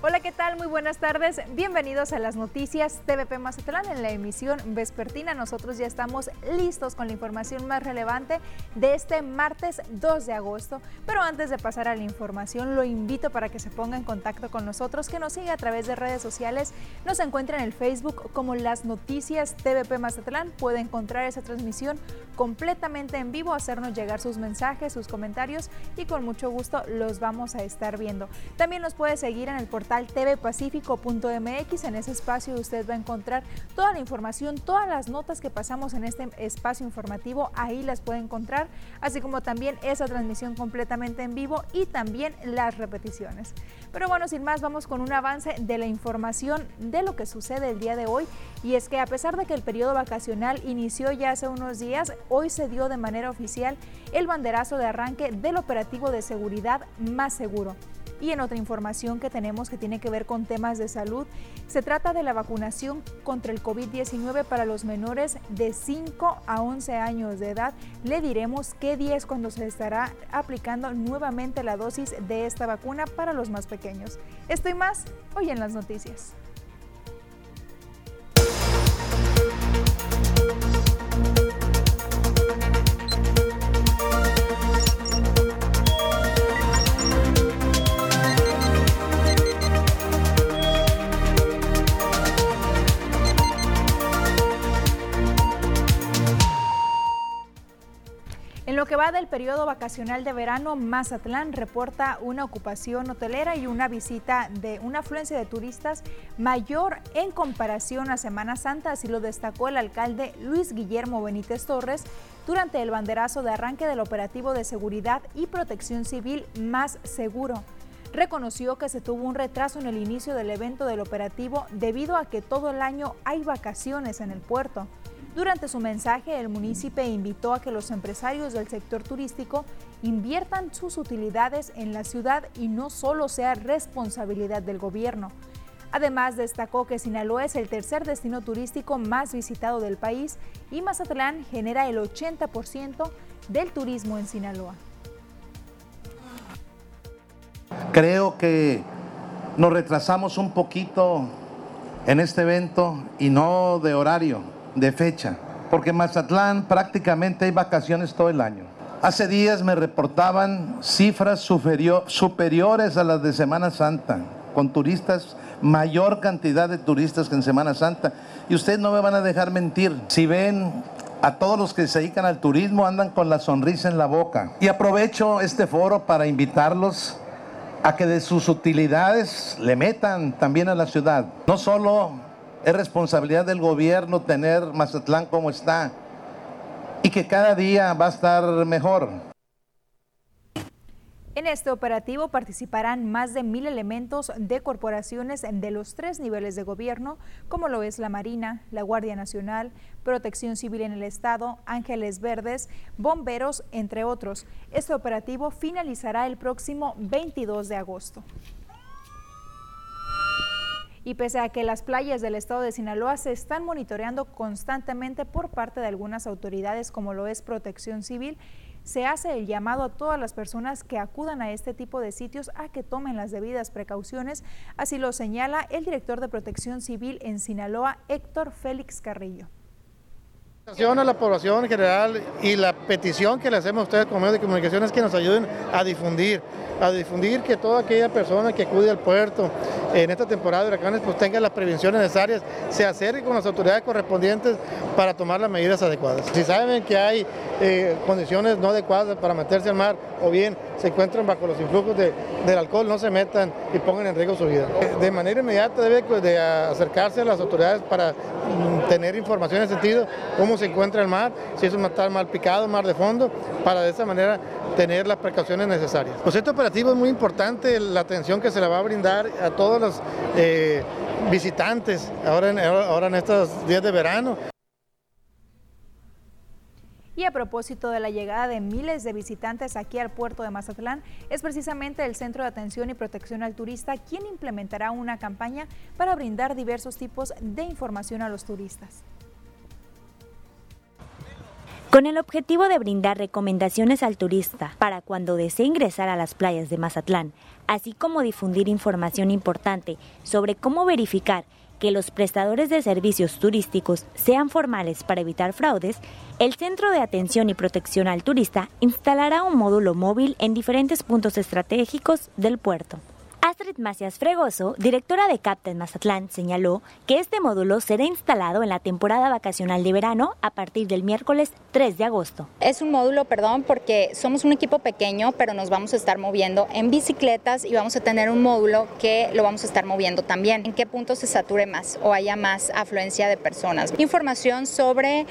Hola, ¿qué tal? Muy buenas tardes. Bienvenidos a las noticias TVP Mazatlán en la emisión vespertina. Nosotros ya estamos listos con la información más relevante de este martes 2 de agosto. Pero antes de pasar a la información, lo invito para que se ponga en contacto con nosotros, que nos siga a través de redes sociales. Nos encuentra en el Facebook como las noticias TVP Mazatlán. Puede encontrar esa transmisión completamente en vivo, hacernos llegar sus mensajes, sus comentarios y con mucho gusto los vamos a estar viendo. También nos puede seguir en el portal tvpacifico.mx. En ese espacio usted va a encontrar toda la información, todas las notas que pasamos en este espacio informativo, ahí las puede encontrar, así como también esa transmisión completamente en vivo y también las repeticiones. Pero bueno, sin más, vamos con un avance de la información de lo que sucede el día de hoy. Y es que a pesar de que el periodo vacacional inició ya hace unos días, hoy se dio de manera oficial el banderazo de arranque del operativo de seguridad más seguro. Y en otra información que tenemos que tiene que ver con temas de salud, se trata de la vacunación contra el COVID-19 para los menores de 5 a 11 años de edad. Le diremos qué día es cuando se estará aplicando nuevamente la dosis de esta vacuna para los más pequeños. Estoy más hoy en las noticias. Lo que va del periodo vacacional de verano, Mazatlán reporta una ocupación hotelera y una visita de una afluencia de turistas mayor en comparación a Semana Santa, así lo destacó el alcalde Luis Guillermo Benítez Torres durante el banderazo de arranque del operativo de seguridad y protección civil más seguro reconoció que se tuvo un retraso en el inicio del evento del operativo debido a que todo el año hay vacaciones en el puerto. Durante su mensaje, el municipio invitó a que los empresarios del sector turístico inviertan sus utilidades en la ciudad y no solo sea responsabilidad del gobierno. Además, destacó que Sinaloa es el tercer destino turístico más visitado del país y Mazatlán genera el 80% del turismo en Sinaloa. Creo que nos retrasamos un poquito en este evento y no de horario de fecha, porque en Mazatlán prácticamente hay vacaciones todo el año. Hace días me reportaban cifras superiores a las de Semana Santa, con turistas, mayor cantidad de turistas que en Semana Santa. Y ustedes no me van a dejar mentir. Si ven a todos los que se dedican al turismo, andan con la sonrisa en la boca. Y aprovecho este foro para invitarlos a que de sus utilidades le metan también a la ciudad. No solo es responsabilidad del gobierno tener Mazatlán como está y que cada día va a estar mejor. En este operativo participarán más de mil elementos de corporaciones de los tres niveles de gobierno, como lo es la Marina, la Guardia Nacional, Protección Civil en el Estado, Ángeles Verdes, bomberos, entre otros. Este operativo finalizará el próximo 22 de agosto. Y pese a que las playas del estado de Sinaloa se están monitoreando constantemente por parte de algunas autoridades como lo es Protección Civil, se hace el llamado a todas las personas que acudan a este tipo de sitios a que tomen las debidas precauciones, así lo señala el director de Protección Civil en Sinaloa, Héctor Félix Carrillo a la población en general y la petición que le hacemos a ustedes como medios de comunicación es que nos ayuden a difundir, a difundir que toda aquella persona que acude al puerto en esta temporada de huracanes pues tenga las prevenciones necesarias, se acerque con las autoridades correspondientes para tomar las medidas adecuadas. Si saben que hay eh, condiciones no adecuadas para meterse al mar o bien se encuentran bajo los influjos del alcohol, no se metan y pongan en riesgo su vida. De manera inmediata debe pues, de acercarse a las autoridades para tener información en sentido, cómo se encuentra el mar, si es un mar mal picado, mar de fondo, para de esa manera tener las precauciones necesarias. Pues este operativo es muy importante, la atención que se le va a brindar a todos los eh, visitantes ahora ahora en estos días de verano. Y a propósito de la llegada de miles de visitantes aquí al puerto de Mazatlán, es precisamente el Centro de Atención y Protección al Turista quien implementará una campaña para brindar diversos tipos de información a los turistas. con el objetivo de brindar recomendaciones al turista para cuando desee ingresar a las playas de Mazatlán, así como difundir información importante sobre cómo verificar que los prestadores de servicios turísticos sean formales para evitar fraudes, el Centro de Atención y Protección al Turista instalará un módulo móvil en diferentes puntos estratégicos del puerto. Astrid Macias Fregoso, directora de CAPTA en Mazatlán, señaló que este módulo será instalado en la temporada vacacional de verano a partir del miércoles 3 de agosto. Es un módulo, perdón, porque somos un equipo pequeño, pero nos vamos a estar moviendo en bicicletas y vamos a tener un módulo que lo vamos a estar moviendo también. En qué punto se sature más o haya más afluencia de personas. Información sobre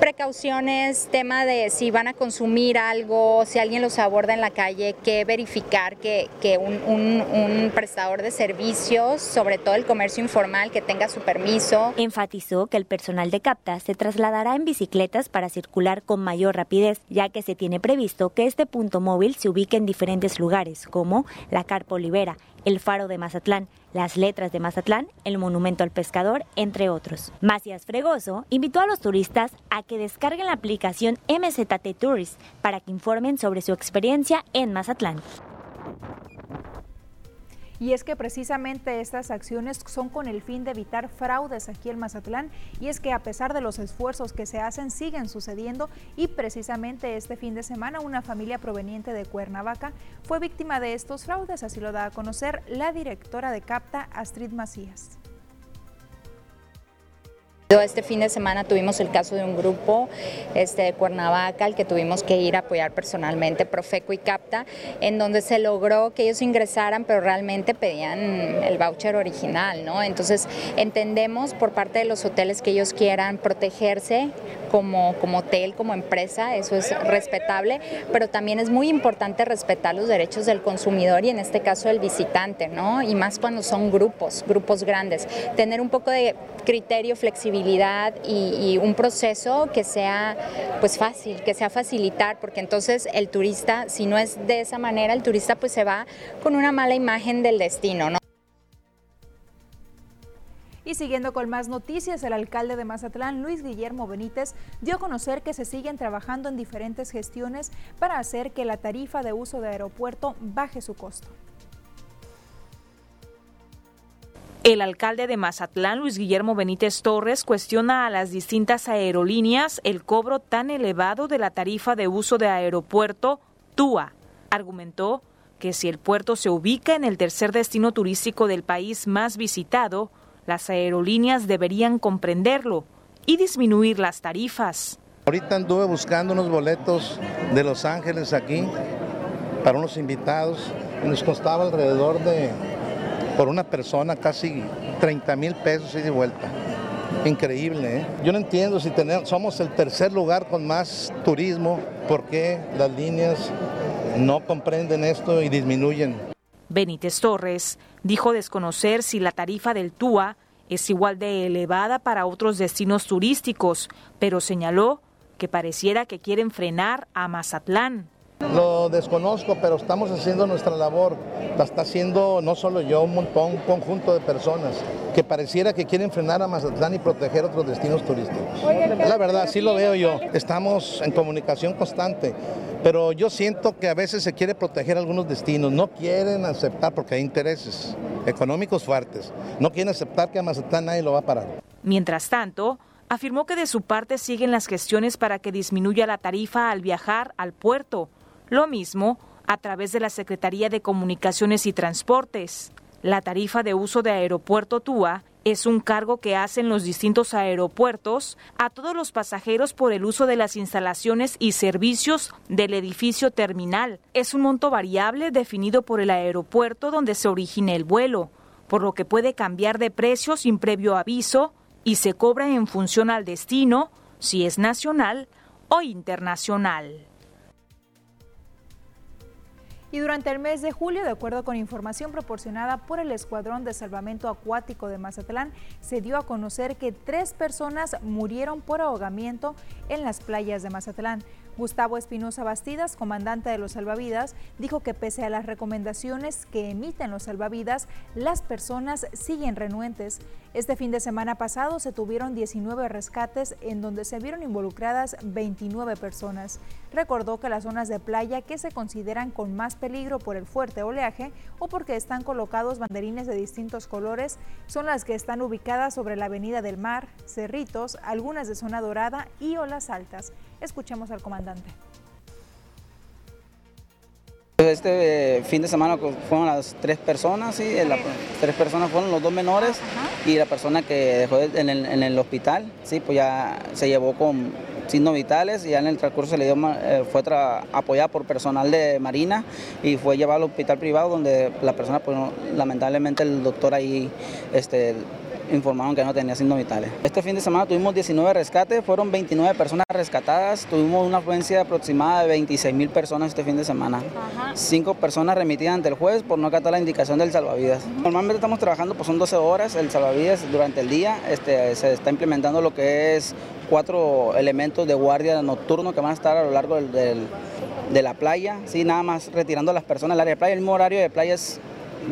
precauciones, tema de si van a consumir algo, si alguien los aborda en la calle, que verificar que, que un prestador de servicios, sobre todo el comercio informal, que tenga su permiso. Enfatizó que el personal de CAPTA se trasladará en bicicletas para circular con mayor rapidez, ya que se tiene previsto que este punto móvil se ubique en diferentes lugares, como la Carpa Olivera, el Faro de Mazatlán, las Letras de Mazatlán, el Monumento al Pescador, entre otros. Macías Fregoso invitó a los turistas a que descarguen la aplicación MZT Tourist para que informen sobre su experiencia en Mazatlán. Y es que precisamente estas acciones son con el fin de evitar fraudes aquí en Mazatlán. Y es que a pesar de los esfuerzos que se hacen, siguen sucediendo. Y precisamente este fin de semana una familia proveniente de Cuernavaca fue víctima de estos fraudes. Así lo da a conocer la directora de CAPTA, Astrid Macías. Este fin de semana tuvimos el caso de un grupo este, de Cuernavaca al que tuvimos que ir a apoyar personalmente, Profeco y Capta, en donde se logró que ellos ingresaran, pero realmente pedían el voucher original, ¿no? Entonces entendemos por parte de los hoteles que ellos quieran protegerse como, como hotel, como empresa, eso es respetable, pero también es muy importante respetar los derechos del consumidor y en este caso del visitante, ¿no? Y más cuando son grupos, grupos grandes. Tener un poco de criterio, flexibilidad y, un proceso que sea pues fácil, que sea facilitar, porque entonces el turista, si no es de esa manera, el turista pues se va con una mala imagen del destino, ¿no? Y siguiendo con más noticias, el alcalde de Mazatlán, Luis Guillermo Benítez, dio a conocer que se siguen trabajando en diferentes gestiones para hacer que la tarifa de uso de aeropuerto baje su costo. El alcalde de Mazatlán, Luis Guillermo Benítez Torres, cuestiona a las distintas aerolíneas el cobro tan elevado de la tarifa de uso de aeropuerto TUA. Argumentó que si el puerto se ubica en el tercer destino turístico del país más visitado, las aerolíneas deberían comprenderlo y disminuir las tarifas. Ahorita anduve buscando unos boletos de Los Ángeles aquí para unos invitados nos costaba alrededor de por una persona casi 30 mil pesos y de vuelta. Increíble, ¿eh? Yo no entiendo si tenemos, somos el tercer lugar con más turismo, ¿por qué las líneas no comprenden esto y disminuyen? Benítez Torres dijo desconocer si la tarifa del TUA es igual de elevada para otros destinos turísticos, pero señaló que pareciera que quieren frenar a Mazatlán. Lo desconozco, pero estamos haciendo nuestra labor. La está haciendo no solo yo, un montón, un conjunto de personas que pareciera que quieren frenar a Mazatlán y proteger otros destinos turísticos. La verdad, así lo veo yo. Estamos en comunicación constante, pero yo siento que a veces se quiere proteger algunos destinos. No quieren aceptar porque hay intereses económicos fuertes. No quieren aceptar que a Mazatlán nadie lo va a parar. Mientras tanto, afirmó que de su parte siguen las gestiones para que disminuya la tarifa al viajar al puerto lo mismo a través de la Secretaría de Comunicaciones y Transportes. La tarifa de uso de aeropuerto TUA es un cargo que hacen los distintos aeropuertos a todos los pasajeros por el uso de las instalaciones y servicios del edificio terminal. Es un monto variable definido por el aeropuerto donde se origina el vuelo, por lo que puede cambiar de precio sin previo aviso y se cobra en función al destino, si es nacional o internacional. Y durante el mes de julio, de acuerdo con información proporcionada por el Escuadrón de Salvamento Acuático de Mazatlán, se dio a conocer que tres personas murieron por ahogamiento en las playas de Mazatlán. Gustavo Espinosa Bastidas, comandante de los salvavidas, dijo que pese a las recomendaciones que emiten los salvavidas, las personas siguen renuentes. Este fin de semana pasado se tuvieron 19 rescates en donde se vieron involucradas 29 personas. Recordó que las zonas de playa que se consideran con más peligro por el fuerte oleaje o porque están colocados banderines de distintos colores son las que están ubicadas sobre la Avenida del Mar, Cerritos, algunas de zona dorada y olas altas. Escuchemos al comandante. Este fin de semana fueron las tres personas, sí, las tres personas fueron los dos menores y la persona que dejó en el, hospital, sí, pues ya se llevó con signos vitales y ya en el transcurso le dio, eh, fue apoyada por personal de Marina y fue llevado al hospital privado donde la persona, pues lamentablemente el doctor ahí este, informaron que no tenía signos vitales. Este fin de semana tuvimos 19 rescates, fueron 29 personas rescatadas, tuvimos una afluencia aproximada de 26 mil personas este fin de semana. Cinco personas remitidas ante el juez por no acatar la indicación del salvavidas. Normalmente estamos trabajando, pues son 12 horas el salvavidas durante el día, este, se está implementando lo que es cuatro elementos de guardia nocturno que van a estar a lo largo del, de la playa, sí, nada más retirando a las personas del área de playa. El mismo horario de playa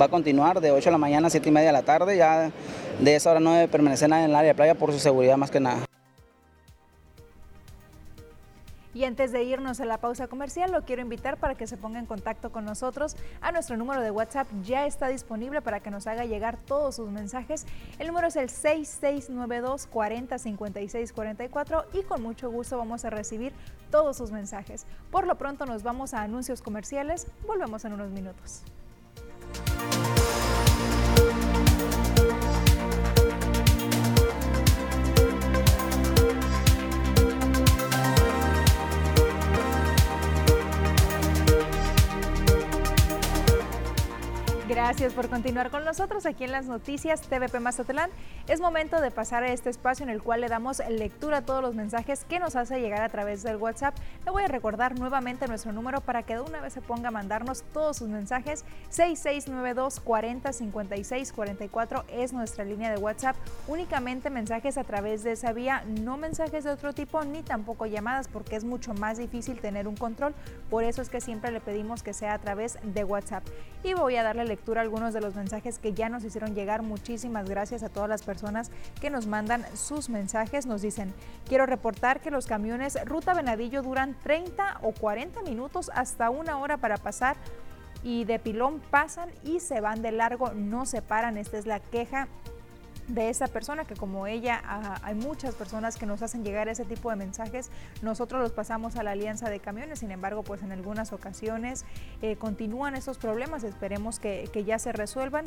va a continuar de 8 de la mañana a 7 y media de la tarde, ya de esa hora no debe permanecer nadie en el área de playa por su seguridad más que nada. Y antes de irnos a la pausa comercial, lo quiero invitar para que se ponga en contacto con nosotros. A nuestro número de WhatsApp ya está disponible para que nos haga llegar todos sus mensajes. El número es el 6692 40 44 y con mucho gusto vamos a recibir todos sus mensajes. Por lo pronto nos vamos a anuncios comerciales. Volvemos en unos minutos. Gracias por continuar con nosotros aquí en las noticias TVP Mazatlán. Es momento de pasar a este espacio en el cual le damos lectura a todos los mensajes que nos hace llegar a través del WhatsApp. Le voy a recordar nuevamente nuestro número para que de una vez se ponga a mandarnos todos sus mensajes. 6692 40 56 44 es nuestra línea de WhatsApp. Únicamente mensajes a través de esa vía, no mensajes de otro tipo ni tampoco llamadas porque es mucho más difícil tener un control. Por eso es que siempre le pedimos que sea a través de WhatsApp. Y voy a darle lectura algunos de los mensajes que ya nos hicieron llegar. Muchísimas gracias a todas las personas que nos mandan sus mensajes. Nos dicen, quiero reportar que los camiones Ruta Venadillo duran 30 o 40 minutos hasta una hora para pasar y de pilón pasan y se van de largo, no se paran. Esta es la queja de esa persona, que como ella hay muchas personas que nos hacen llegar ese tipo de mensajes, nosotros los pasamos a la alianza de camiones, sin embargo, pues en algunas ocasiones eh, continúan esos problemas, esperemos que, que ya se resuelvan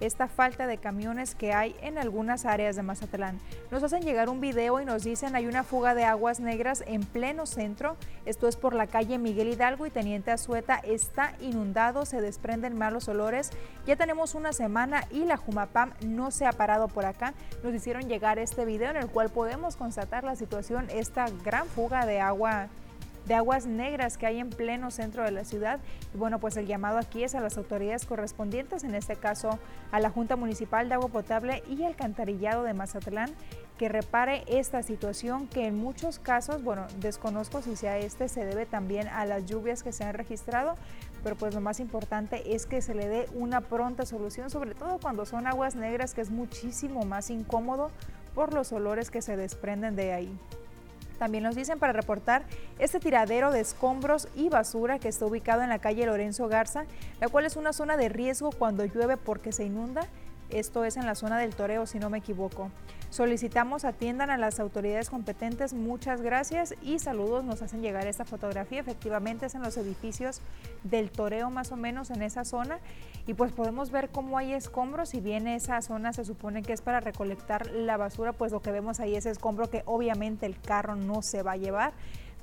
esta falta de camiones que hay en algunas áreas de Mazatlán. Nos hacen llegar un video y nos dicen hay una fuga de aguas negras en pleno centro. Esto es por la calle Miguel Hidalgo y Teniente Azueta está inundado, se desprenden malos olores. Ya tenemos una semana y la Jumapam no se ha parado por acá. Nos hicieron llegar este video en el cual podemos constatar la situación, esta gran fuga de agua de aguas negras que hay en pleno centro de la ciudad. Y bueno, pues el llamado aquí es a las autoridades correspondientes, en este caso a la Junta Municipal de Agua Potable y Alcantarillado de Mazatlán, que repare esta situación que en muchos casos, bueno, desconozco si sea este, se debe también a las lluvias que se han registrado, pero pues lo más importante es que se le dé una pronta solución, sobre todo cuando son aguas negras, que es muchísimo más incómodo por los olores que se desprenden de ahí. También nos dicen para reportar este tiradero de escombros y basura que está ubicado en la calle Lorenzo Garza, la cual es una zona de riesgo cuando llueve porque se inunda. Esto es en la zona del Toreo, si no me equivoco. Solicitamos atiendan a las autoridades competentes. Muchas gracias y saludos. Nos hacen llegar esta fotografía. Efectivamente es en los edificios del Toreo más o menos en esa zona y pues podemos ver cómo hay escombros. Si bien esa zona se supone que es para recolectar la basura, pues lo que vemos ahí es escombro que obviamente el carro no se va a llevar.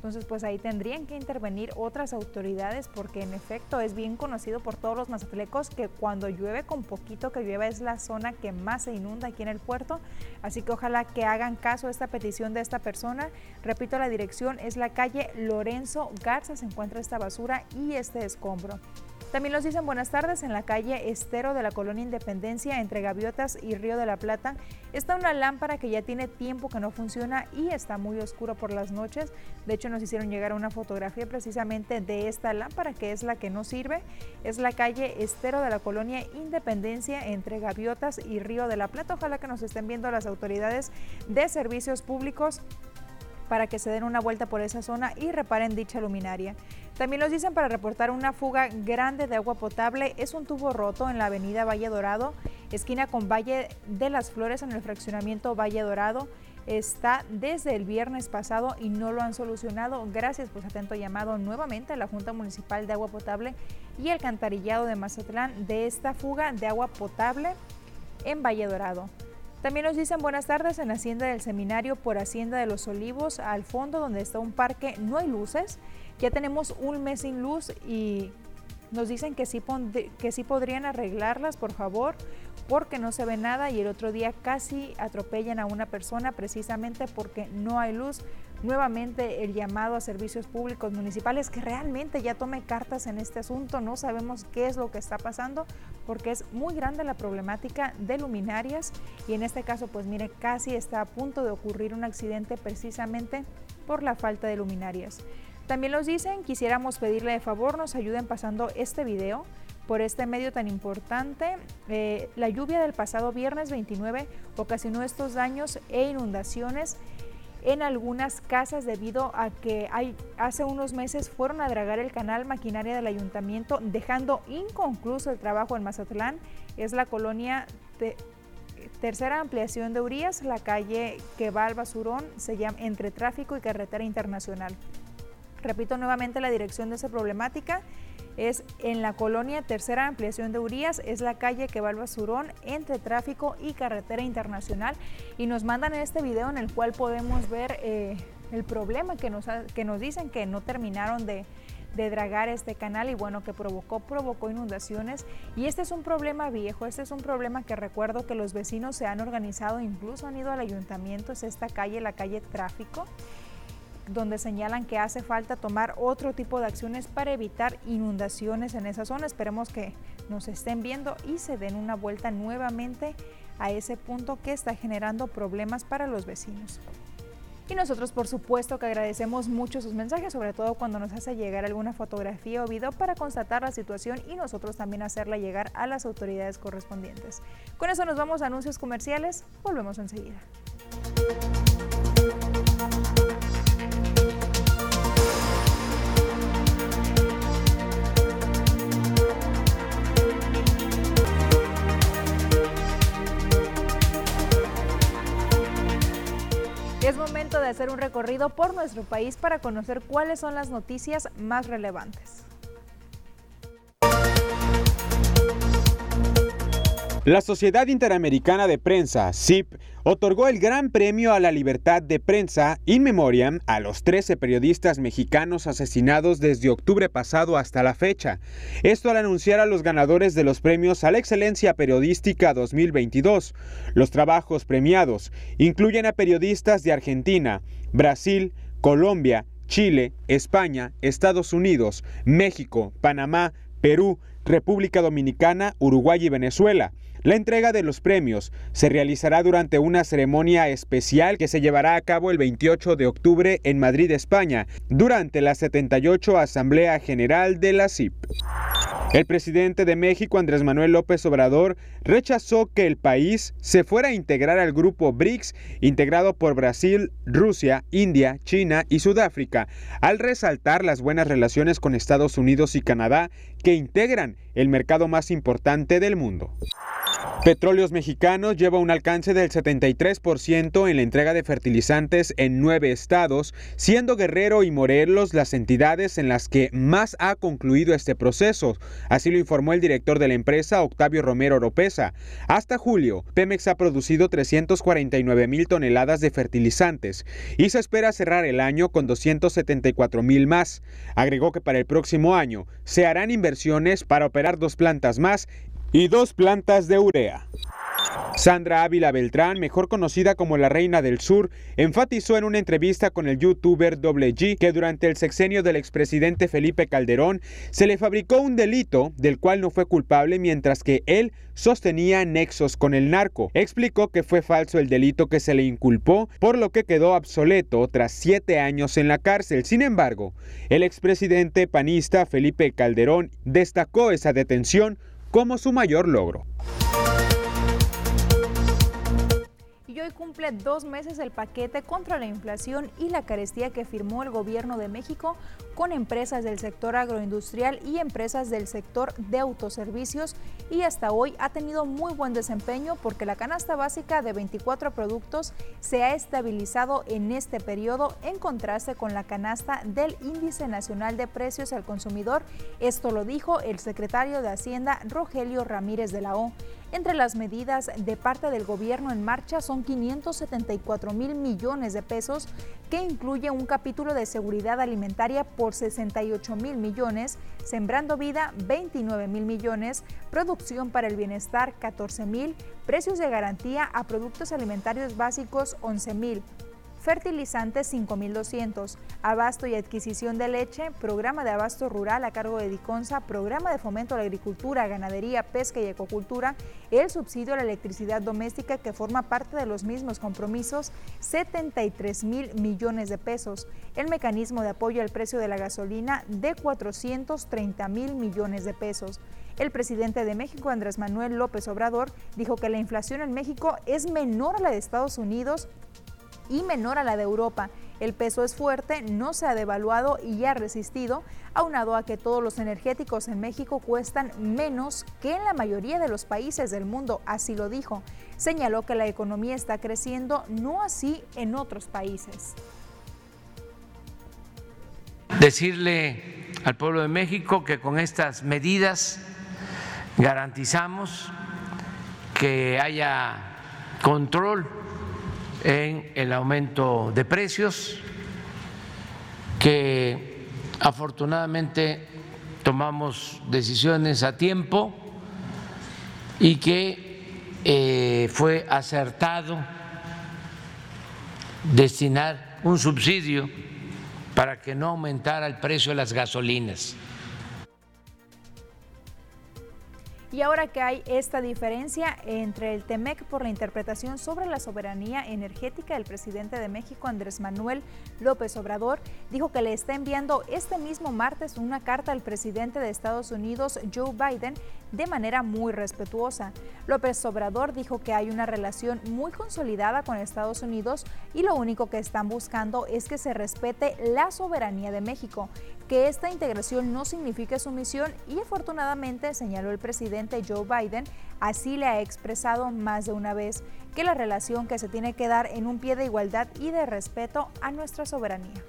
Entonces, pues ahí tendrían que intervenir otras autoridades porque en efecto es bien conocido por todos los mazatlecos que cuando llueve con poquito que llueva es la zona que más se inunda aquí en el puerto. Así que ojalá que hagan caso a esta petición de esta persona. Repito, la dirección es la calle Lorenzo Garza, se encuentra esta basura y este escombro. También nos dicen buenas tardes en la calle Estero de la Colonia Independencia entre Gaviotas y Río de la Plata. Está una lámpara que ya tiene tiempo que no funciona y está muy oscuro por las noches. De hecho nos hicieron llegar una fotografía precisamente de esta lámpara que es la que no sirve. Es la calle Estero de la Colonia Independencia entre Gaviotas y Río de la Plata. Ojalá que nos estén viendo las autoridades de servicios públicos para que se den una vuelta por esa zona y reparen dicha luminaria. También nos dicen para reportar una fuga grande de agua potable. Es un tubo roto en la avenida Valle Dorado, esquina con Valle de las Flores en el fraccionamiento Valle Dorado. Está desde el viernes pasado y no lo han solucionado. Gracias, pues atento llamado nuevamente a la Junta Municipal de Agua Potable y el Cantarillado de Mazatlán de esta fuga de agua potable en Valle Dorado. También nos dicen buenas tardes en Hacienda del Seminario por Hacienda de los Olivos, al fondo donde está un parque, no hay luces. Ya tenemos un mes sin luz y nos dicen que sí, que sí podrían arreglarlas, por favor, porque no se ve nada y el otro día casi atropellan a una persona precisamente porque no hay luz nuevamente el llamado a servicios públicos municipales que realmente ya tome cartas en este asunto. No sabemos qué es lo que está pasando porque es muy grande la problemática de luminarias y en este caso pues mire casi está a punto de ocurrir un accidente precisamente por la falta de luminarias. También nos dicen, quisiéramos pedirle de favor nos ayuden pasando este video por este medio tan importante. Eh, la lluvia del pasado viernes 29 ocasionó estos daños e inundaciones en algunas casas debido a que hace unos meses fueron a dragar el canal maquinaria del ayuntamiento dejando inconcluso el trabajo en Mazatlán. Es la colonia de tercera ampliación de Urias, la calle que va al basurón, se llama entre tráfico y carretera internacional. Repito nuevamente la dirección de esa problemática es en la colonia Tercera Ampliación de Urias, es la calle que va al basurón entre tráfico y carretera internacional. Y nos mandan este video en el cual podemos ver eh, el problema que nos, que nos dicen que no terminaron de, de dragar este canal y bueno, que provocó, provocó inundaciones. Y este es un problema viejo, este es un problema que recuerdo que los vecinos se han organizado, incluso han ido al ayuntamiento, es esta calle, la calle Tráfico donde señalan que hace falta tomar otro tipo de acciones para evitar inundaciones en esa zona. Esperemos que nos estén viendo y se den una vuelta nuevamente a ese punto que está generando problemas para los vecinos. Y nosotros por supuesto que agradecemos mucho sus mensajes, sobre todo cuando nos hace llegar alguna fotografía o video para constatar la situación y nosotros también hacerla llegar a las autoridades correspondientes. Con eso nos vamos a anuncios comerciales, volvemos enseguida. Es momento de hacer un recorrido por nuestro país para conocer cuáles son las noticias más relevantes. La Sociedad Interamericana de Prensa, SIP, otorgó el Gran Premio a la Libertad de Prensa in memoriam a los 13 periodistas mexicanos asesinados desde octubre pasado hasta la fecha. Esto al anunciar a los ganadores de los premios a la Excelencia Periodística 2022. Los trabajos premiados incluyen a periodistas de Argentina, Brasil, Colombia, Chile, España, Estados Unidos, México, Panamá, Perú, República Dominicana, Uruguay y Venezuela. La entrega de los premios se realizará durante una ceremonia especial que se llevará a cabo el 28 de octubre en Madrid, España, durante la 78 Asamblea General de la CIP. El presidente de México, Andrés Manuel López Obrador, rechazó que el país se fuera a integrar al grupo BRICS, integrado por Brasil, Rusia, India, China y Sudáfrica, al resaltar las buenas relaciones con Estados Unidos y Canadá que integran el mercado más importante del mundo. Petróleos Mexicanos lleva un alcance del 73% en la entrega de fertilizantes en nueve estados, siendo Guerrero y Morelos las entidades en las que más ha concluido este proceso. Así lo informó el director de la empresa, Octavio Romero Oropesa. Hasta julio, Pemex ha producido 349 mil toneladas de fertilizantes y se espera cerrar el año con 274 mil más. Agregó que para el próximo año se harán inversiones para operar dos plantas más y dos plantas de urea. Sandra Ávila Beltrán, mejor conocida como la Reina del Sur, enfatizó en una entrevista con el youtuber Doble G que durante el sexenio del expresidente Felipe Calderón se le fabricó un delito del cual no fue culpable mientras que él sostenía nexos con el narco. Explicó que fue falso el delito que se le inculpó, por lo que quedó obsoleto tras siete años en la cárcel. Sin embargo, el expresidente panista Felipe Calderón destacó esa detención como su mayor logro. Y hoy cumple dos meses el paquete contra la inflación y la carestía que firmó el gobierno de México con empresas del sector agroindustrial y empresas del sector de autoservicios y hasta hoy ha tenido muy buen desempeño porque la canasta básica de 24 productos se ha estabilizado en este periodo en contraste con la canasta del Índice Nacional de Precios al Consumidor. Esto lo dijo el secretario de Hacienda Rogelio Ramírez de la O. Entre las medidas de parte del gobierno en marcha son 574 mil millones de pesos, que incluye un capítulo de seguridad alimentaria por 68 mil millones, Sembrando Vida 29 mil millones, Producción para el Bienestar 14 mil, precios de garantía a productos alimentarios básicos 11 mil, fertilizantes 5.200, abasto y adquisición de leche, programa de abasto rural a cargo de Diconsa, programa de fomento a la agricultura, ganadería, pesca y ecocultura, el subsidio a la electricidad doméstica que forma parte de los mismos compromisos, 73 mil millones de pesos, el mecanismo de apoyo al precio de la gasolina de 430 mil millones de pesos. El presidente de México, Andrés Manuel López Obrador, dijo que la inflación en México es menor a la de Estados Unidos y menor a la de Europa. El peso es fuerte, no se ha devaluado y ha resistido, aunado a que todos los energéticos en México cuestan menos que en la mayoría de los países del mundo, así lo dijo. Señaló que la economía está creciendo, no así en otros países. Decirle al pueblo de México que con estas medidas garantizamos que haya control en el aumento de precios, que afortunadamente tomamos decisiones a tiempo y que eh, fue acertado destinar un subsidio para que no aumentara el precio de las gasolinas. Y ahora que hay esta diferencia entre el TEMEC por la interpretación sobre la soberanía energética, del presidente de México, Andrés Manuel López Obrador, dijo que le está enviando este mismo martes una carta al presidente de Estados Unidos, Joe Biden, de manera muy respetuosa. López Obrador dijo que hay una relación muy consolidada con Estados Unidos y lo único que están buscando es que se respete la soberanía de México, que esta integración no signifique sumisión y afortunadamente, señaló el presidente Joe Biden, así le ha expresado más de una vez que la relación que se tiene que dar en un pie de igualdad y de respeto a nuestra soberanía.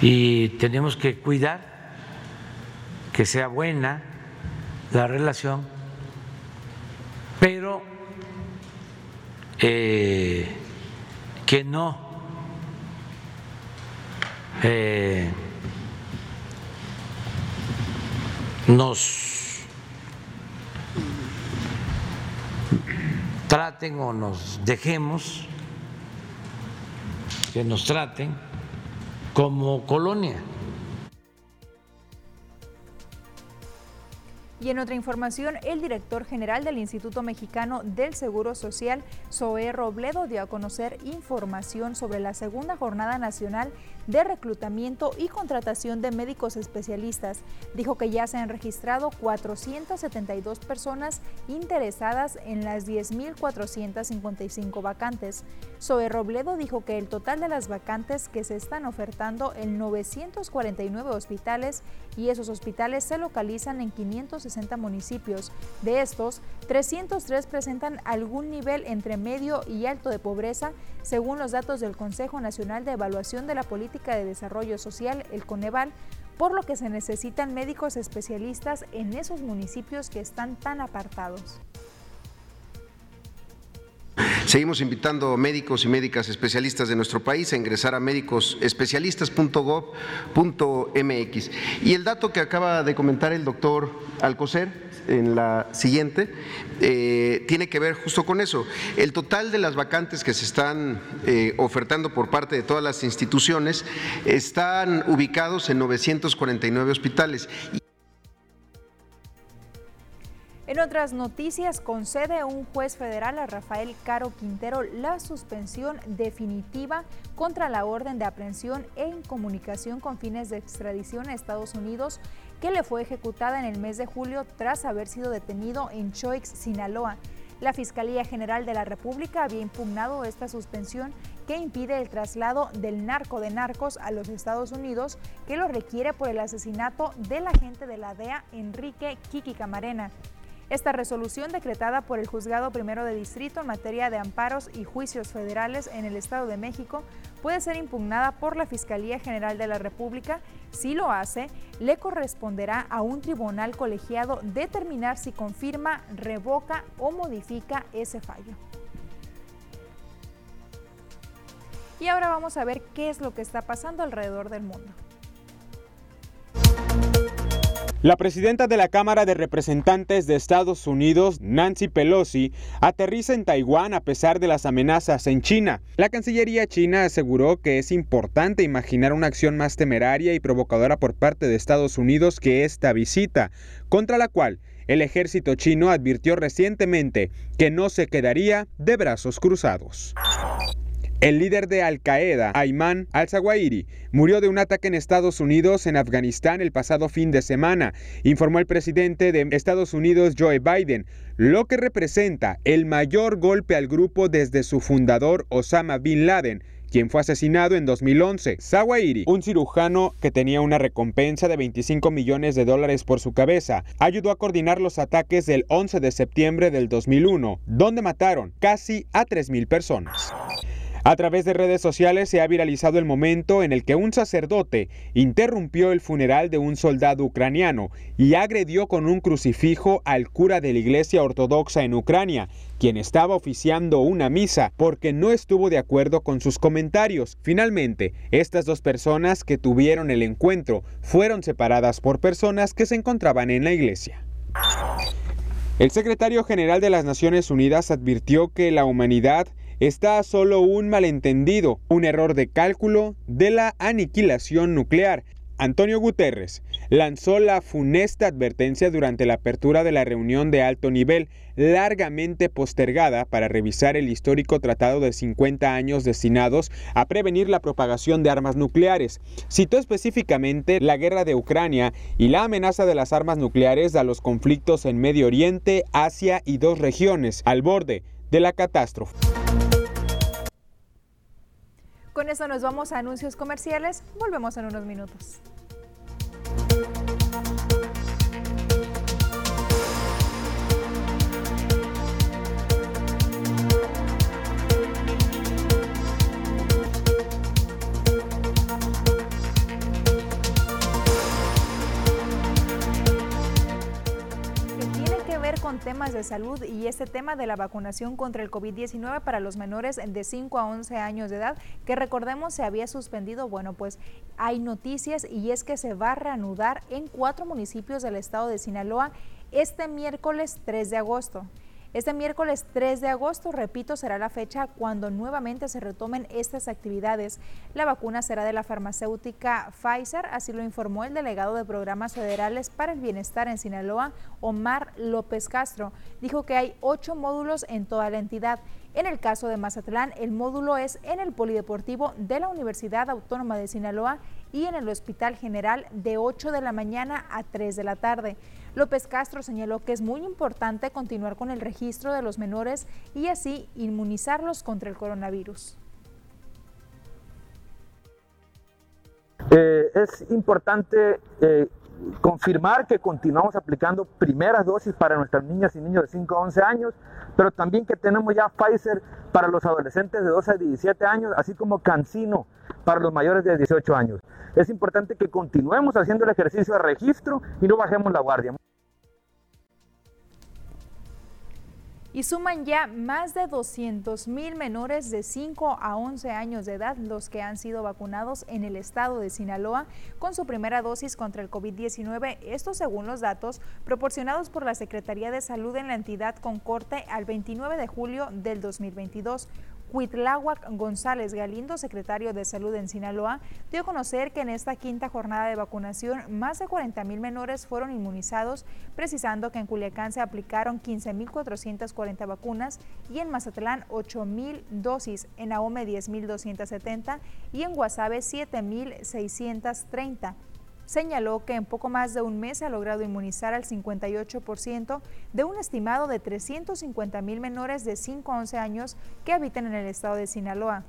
Y tenemos que cuidar que sea buena la relación, pero eh, que no eh, nos traten o nos dejemos que nos traten como colonia. Y en otra información, el director general del Instituto Mexicano del Seguro Social, Zoé Robledo, dio a conocer información sobre la segunda jornada nacional de reclutamiento y contratación de médicos especialistas. Dijo que ya se han registrado 472 personas interesadas en las 10.455 vacantes. Zoe Robledo dijo que el total de las vacantes que se están ofertando en 949 hospitales y esos hospitales se localizan en 560 municipios. De estos, 303 presentan algún nivel entre medio y alto de pobreza, según los datos del Consejo Nacional de Evaluación de la Política de Desarrollo Social, el Coneval, por lo que se necesitan médicos especialistas en esos municipios que están tan apartados. Seguimos invitando médicos y médicas especialistas de nuestro país a ingresar a médicosespecialistas.gov.mx. Y el dato que acaba de comentar el doctor Alcocer en la siguiente, eh, tiene que ver justo con eso. El total de las vacantes que se están eh, ofertando por parte de todas las instituciones están ubicados en 949 hospitales. En otras noticias, concede un juez federal a Rafael Caro Quintero la suspensión definitiva contra la orden de aprehensión e incomunicación con fines de extradición a Estados Unidos que le fue ejecutada en el mes de julio tras haber sido detenido en Choix, Sinaloa. La Fiscalía General de la República había impugnado esta suspensión que impide el traslado del narco de narcos a los Estados Unidos, que lo requiere por el asesinato del agente de la DEA Enrique Kiki Camarena. Esta resolución decretada por el Juzgado Primero de Distrito en materia de amparos y juicios federales en el Estado de México puede ser impugnada por la Fiscalía General de la República. Si lo hace, le corresponderá a un tribunal colegiado determinar si confirma, revoca o modifica ese fallo. Y ahora vamos a ver qué es lo que está pasando alrededor del mundo. La presidenta de la Cámara de Representantes de Estados Unidos, Nancy Pelosi, aterriza en Taiwán a pesar de las amenazas en China. La Cancillería china aseguró que es importante imaginar una acción más temeraria y provocadora por parte de Estados Unidos que esta visita, contra la cual el ejército chino advirtió recientemente que no se quedaría de brazos cruzados. El líder de Al Qaeda, Ayman al-Zawahiri, murió de un ataque en Estados Unidos en Afganistán el pasado fin de semana, informó el presidente de Estados Unidos Joe Biden, lo que representa el mayor golpe al grupo desde su fundador Osama Bin Laden, quien fue asesinado en 2011. Zawahiri, un cirujano que tenía una recompensa de 25 millones de dólares por su cabeza, ayudó a coordinar los ataques del 11 de septiembre del 2001, donde mataron casi a 3.000 personas. A través de redes sociales se ha viralizado el momento en el que un sacerdote interrumpió el funeral de un soldado ucraniano y agredió con un crucifijo al cura de la iglesia ortodoxa en Ucrania, quien estaba oficiando una misa porque no estuvo de acuerdo con sus comentarios. Finalmente, estas dos personas que tuvieron el encuentro fueron separadas por personas que se encontraban en la iglesia. El secretario general de las Naciones Unidas advirtió que la humanidad está solo un malentendido, un error de cálculo de la aniquilación nuclear. Antonio Guterres lanzó la funesta advertencia durante la apertura de la reunión de alto nivel, largamente postergada para revisar el histórico tratado de 50 años destinados a prevenir la propagación de armas nucleares. Citó específicamente la guerra de Ucrania y la amenaza de las armas nucleares a los conflictos en Medio Oriente, Asia y dos regiones, al borde de la catástrofe. Con eso nos vamos a anuncios comerciales. Volvemos en unos minutos. Con temas de salud y este tema de la vacunación contra el COVID-19 para los menores de 5 a 11 años de edad, que recordemos se había suspendido. Bueno, pues hay noticias y es que se va a reanudar en cuatro municipios del estado de Sinaloa este miércoles 3 de agosto. Este miércoles 3 de agosto, repito, será la fecha cuando nuevamente se retomen estas actividades. La vacuna será de la farmacéutica Pfizer, así lo informó el delegado de programas federales para el bienestar en Sinaloa, Omar López Castro. Dijo que hay ocho módulos en toda la entidad. En el caso de Mazatlán, el módulo es en el Polideportivo de la Universidad Autónoma de Sinaloa y en el Hospital General de 8 de la mañana a 3 de la tarde. López Castro señaló que es muy importante continuar con el registro de los menores y así inmunizarlos contra el coronavirus. Eh, es importante eh, confirmar que continuamos aplicando primeras dosis para nuestras niñas y niños de 5 a 11 años, pero también que tenemos ya Pfizer para los adolescentes de 12 a 17 años, así como Cancino para los mayores de 18 años. Es importante que continuemos haciendo el ejercicio de registro y no bajemos la guardia. Y suman ya más de 200 mil menores de 5 a 11 años de edad los que han sido vacunados en el estado de Sinaloa con su primera dosis contra el COVID-19. Esto según los datos proporcionados por la Secretaría de Salud en la entidad con corte al 29 de julio del 2022. Huitláhuac González Galindo, secretario de Salud en Sinaloa, dio a conocer que en esta quinta jornada de vacunación más de 40 mil menores fueron inmunizados, precisando que en Culiacán se aplicaron 15.440 vacunas y en Mazatlán 8 mil dosis, en Ahome 10.270 y en Guasave 7.630 señaló que en poco más de un mes ha logrado inmunizar al 58% de un estimado de 350 mil menores de 5 a 11 años que habitan en el estado de Sinaloa.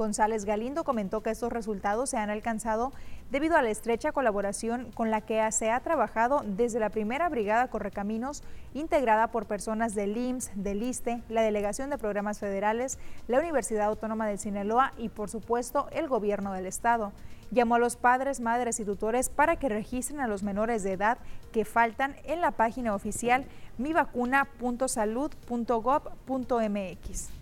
González Galindo comentó que estos resultados se han alcanzado debido a la estrecha colaboración con la que se ha trabajado desde la primera Brigada Correcaminos, integrada por personas del IMSS, del ISTE, la Delegación de Programas Federales, la Universidad Autónoma de Sinaloa y, por supuesto, el Gobierno del Estado llamó a los padres, madres y tutores para que registren a los menores de edad que faltan en la página oficial mivacuna.salud.gov.mx.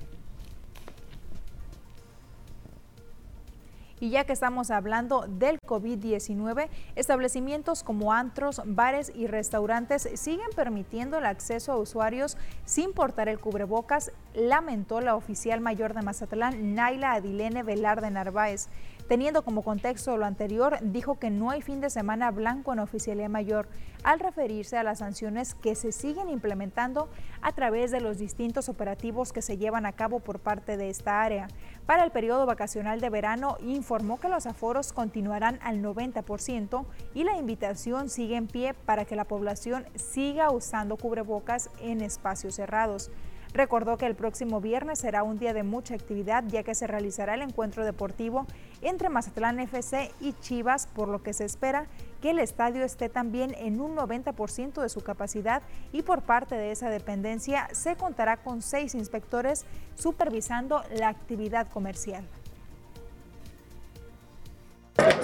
Y ya que estamos hablando del COVID-19, establecimientos como antros, bares y restaurantes siguen permitiendo el acceso a usuarios sin portar el cubrebocas, lamentó la oficial mayor de Mazatlán, Naila Adilene Velarde Narváez. Teniendo como contexto lo anterior, dijo que no hay fin de semana blanco en Oficialía Mayor, al referirse a las sanciones que se siguen implementando a través de los distintos operativos que se llevan a cabo por parte de esta área. Para el periodo vacacional de verano, informó que los aforos continuarán al 90% y la invitación sigue en pie para que la población siga usando cubrebocas en espacios cerrados. Recordó que el próximo viernes será un día de mucha actividad ya que se realizará el encuentro deportivo entre Mazatlán FC y Chivas, por lo que se espera que el estadio esté también en un 90% de su capacidad y por parte de esa dependencia se contará con seis inspectores supervisando la actividad comercial.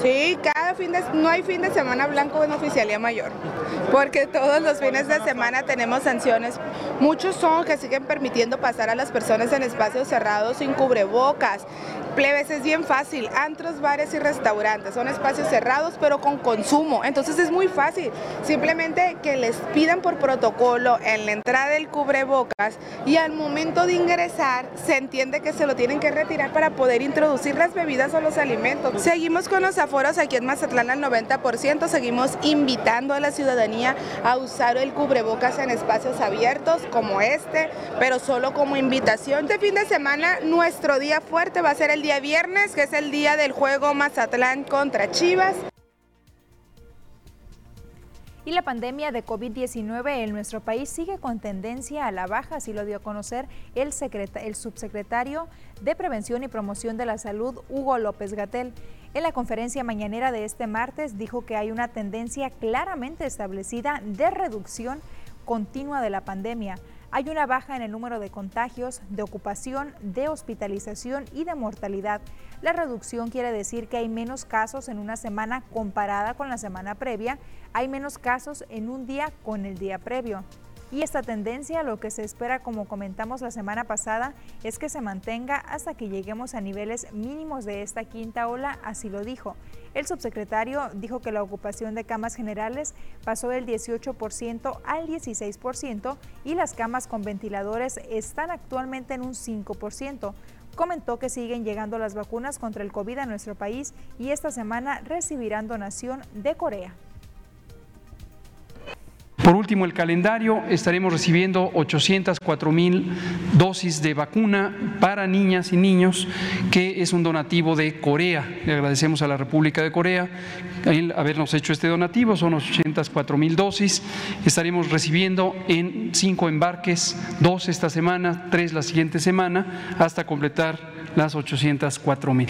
Sí, cada fin de no hay fin de semana blanco en oficialía mayor, porque todos los fines de semana tenemos sanciones. Muchos son que siguen permitiendo pasar a las personas en espacios cerrados sin cubrebocas. Plebes es bien fácil, antros, bares y restaurantes son espacios cerrados pero con consumo, entonces es muy fácil. Simplemente que les pidan por protocolo en la entrada del cubrebocas y al momento de ingresar se entiende que se lo tienen que retirar para poder introducir las bebidas o los alimentos. Seguimos con los aforos aquí en Mazatlán al 90%, seguimos invitando a la ciudadanía a usar el cubrebocas en espacios abiertos como este, pero solo como invitación. Este fin de semana nuestro día fuerte va a ser el día viernes, que es el día del juego Mazatlán contra Chivas. Y la pandemia de COVID-19 en nuestro país sigue con tendencia a la baja, así lo dio a conocer el, subsecretario de Prevención y Promoción de la Salud, Hugo López Gatel. En la conferencia mañanera de este martes dijo que hay una tendencia claramente establecida de reducción continua de la pandemia. Hay una baja en el número de contagios, de ocupación, de hospitalización y de mortalidad. La reducción quiere decir que hay menos casos en una semana comparada con la semana previa, hay menos casos en un día con el día previo. Y esta tendencia, lo que se espera, como comentamos la semana pasada, es que se mantenga hasta que lleguemos a niveles mínimos de esta quinta ola, así lo dijo. El subsecretario dijo que la ocupación de camas generales pasó del 18% al 16% y las camas con ventiladores están actualmente en un 5%. Comentó que siguen llegando las vacunas contra el COVID a nuestro país y esta semana recibirán donación de Corea. Por último, el calendario, estaremos recibiendo 804 mil dosis de vacuna para niñas y niños, que es un donativo de Corea. Le agradecemos a la República de Corea el habernos hecho este donativo, son 804 mil dosis. Estaremos recibiendo en cinco embarques, dos esta semana, tres la siguiente semana, hasta completar las 804 mil.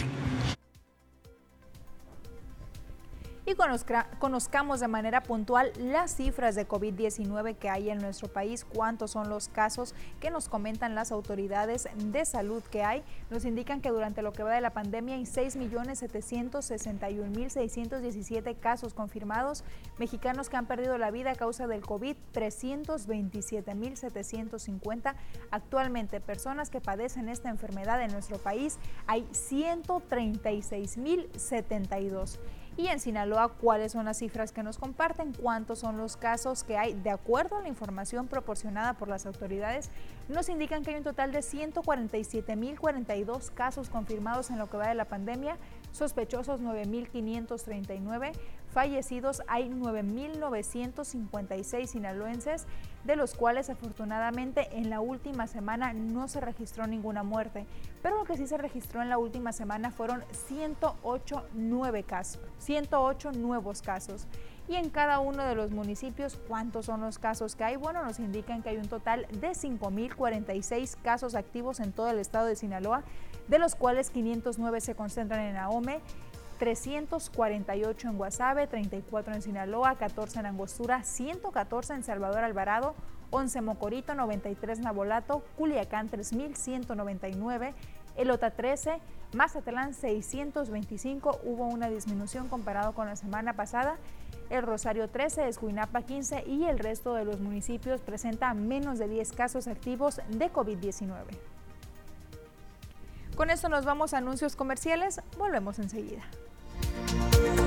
Conozcamos de manera puntual las cifras de COVID-19 que hay en nuestro país, cuántos son los casos que nos comentan las autoridades de salud que hay. Nos indican que durante lo que va de la pandemia hay 6.761.617 casos confirmados, mexicanos que han perdido la vida a causa del COVID, 327.750. Actualmente, personas que padecen esta enfermedad en nuestro país, hay 136.072. Y en Sinaloa, ¿cuáles son las cifras que nos comparten? ¿Cuántos son los casos que hay? De acuerdo a la información proporcionada por las autoridades, nos indican que hay un total de 147.042 casos confirmados en lo que va de la pandemia, sospechosos 9.539, fallecidos hay 9.956 sinaloenses, de los cuales afortunadamente en la última semana no se registró ninguna muerte, pero lo que sí se registró en la última semana fueron 108, casos, 108 nuevos casos. Y en cada uno de los municipios, ¿cuántos son los casos que hay? Bueno, nos indican que hay un total de 5.046 casos activos en todo el estado de Sinaloa, de los cuales 509 se concentran en Ahome, 348 en Guasave, 34 en Sinaloa, 14 en Angostura, 114 en Salvador Alvarado, 11 Mocorito, 93 Nabolato, Culiacán 3199, Elota 13, Mazatlán 625, hubo una disminución comparado con la semana pasada. El Rosario 13, Escuinapa 15 y el resto de los municipios presenta menos de 10 casos activos de COVID-19. Con esto nos vamos a anuncios comerciales, volvemos enseguida. Bye.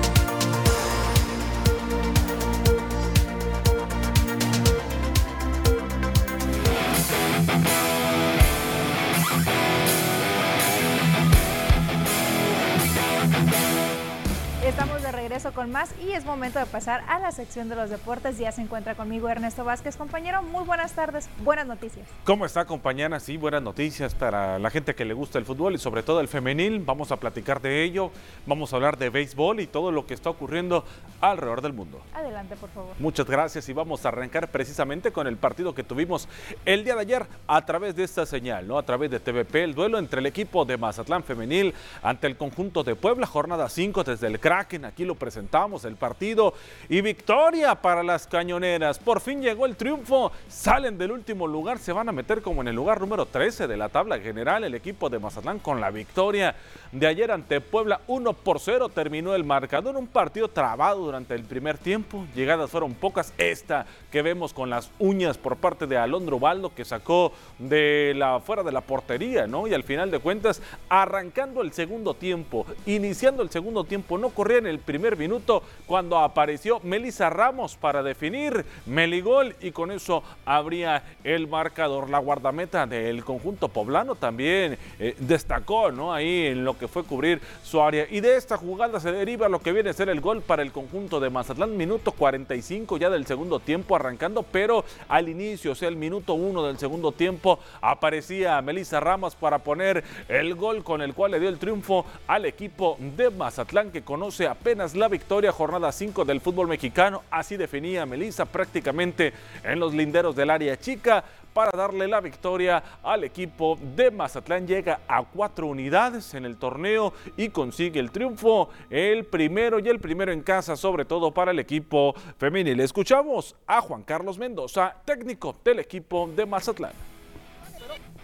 Estamos de regreso con más y es momento de pasar a la sección de los deportes. Ya se encuentra conmigo Ernesto Vázquez, compañero. Muy buenas tardes, buenas noticias. ¿Cómo está, compañera? Sí, buenas noticias para la gente que le gusta el fútbol y sobre todo el femenil. Vamos a platicar de ello, vamos a hablar de béisbol y todo lo que está ocurriendo alrededor del mundo. Adelante, por favor. Muchas gracias y vamos a arrancar precisamente con el partido que tuvimos el día de ayer a través de esta señal, ¿no? A través de TVP, el duelo entre el equipo de Mazatlán femenil ante el conjunto de Puebla, jornada 5 desde el aquí lo presentamos, el partido y victoria para las cañoneras. Por fin llegó el triunfo, salen del último lugar, se van a meter como en el lugar número 13 de la tabla general el equipo de Mazatlán con la victoria de ayer ante Puebla 1 por 0 terminó el marcador, un partido trabado durante el primer tiempo, llegadas fueron pocas, esta que vemos con las uñas por parte de Alondro Baldo que sacó de la fuera de la portería, ¿no? Y al final de cuentas arrancando el segundo tiempo, iniciando el segundo tiempo, no corría en el primer minuto cuando apareció Melissa Ramos para definir Meligol y con eso habría el marcador. La guardameta del conjunto poblano también eh, destacó ¿no? ahí en lo que fue cubrir su área. Y de esta jugada se deriva lo que viene a ser el gol para el conjunto de Mazatlán. Minuto 45 ya del segundo tiempo arrancando, pero al inicio, o sea, el minuto 1 del segundo tiempo, aparecía Melissa Ramos para poner el gol con el cual le dio el triunfo al equipo de Mazatlán que conoce apenas la victoria, jornada 5 del fútbol mexicano. Así definía Melissa prácticamente en los linderos del área chica para darle la victoria al equipo de Mazatlán. Llega a cuatro unidades en el torneo y consigue el triunfo, el primero y el primero en casa, sobre todo para el equipo femenil. Escuchamos a Juan Carlos Mendoza, técnico del equipo de Mazatlán.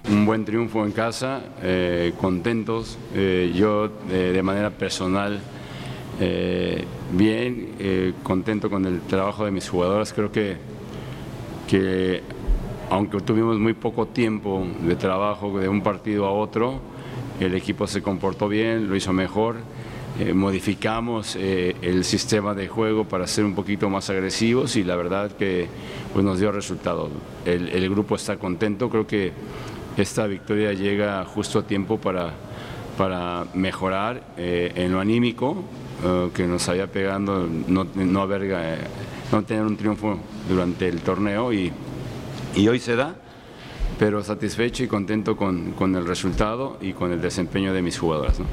Un buen triunfo en casa, eh, contentos. Eh, yo de manera personal eh, bien, eh, contento con el trabajo de mis jugadoras. Creo que, que aunque tuvimos muy poco tiempo de trabajo de un partido a otro, el equipo se comportó bien, lo hizo mejor. Eh, modificamos el sistema de juego para ser un poquito más agresivos y la verdad que pues, nos dio resultado. El, grupo está contento, creo que esta victoria llega justo a tiempo para, para mejorar en lo anímico, eh, que nos había pegando no, eh, no tener un triunfo durante el torneo y, y hoy se da, pero satisfecho y contento con, con, el resultado y con el desempeño de mis jugadoras. ¿no?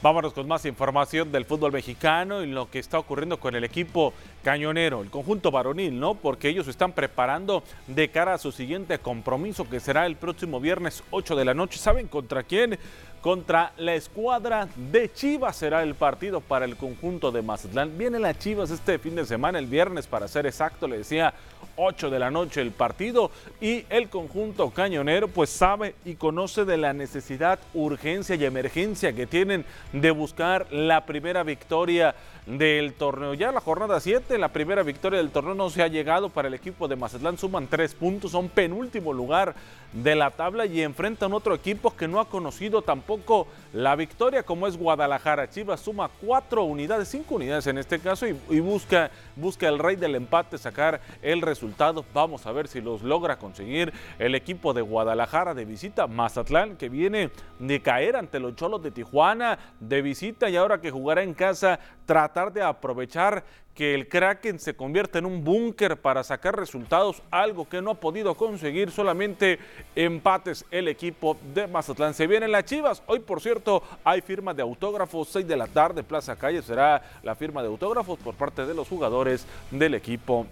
Vámonos con más información del fútbol mexicano y lo que está ocurriendo con el equipo cañonero, el conjunto varonil, ¿no? Porque ellos están preparando de cara a su siguiente compromiso que será el próximo viernes 8 de la noche. ¿Saben contra quién? contra la escuadra de Chivas. Será el partido para el conjunto de Mazatlán. Viene la Chivas este fin de semana, el viernes para ser exacto, le decía 8 de la noche el partido y el conjunto cañonero pues sabe y conoce de la necesidad, urgencia y emergencia que tienen de buscar la primera victoria del torneo. Ya la jornada 7, la primera victoria del torneo no se ha llegado para el equipo de Mazatlán, suman tres puntos, son penúltimo lugar de la tabla y enfrentan otro equipo que no ha conocido tampoco la victoria como es Guadalajara. Chivas suma cuatro unidades, cinco unidades en este caso y, y busca, busca el rey del empate sacar el resultado. Vamos a ver si los logra conseguir el equipo de Guadalajara de visita. Mazatlán que viene de caer ante los Cholos de Tijuana de visita y ahora que jugará en casa tratar de aprovechar que el Kraken se convierta en un búnker para sacar resultados, algo que no ha podido conseguir, solamente empates el equipo de Mazatlán. Se vienen las Chivas, hoy por cierto hay firma de autógrafos, 6 de la tarde, Plaza Calle será la firma de autógrafos por parte de los jugadores del equipo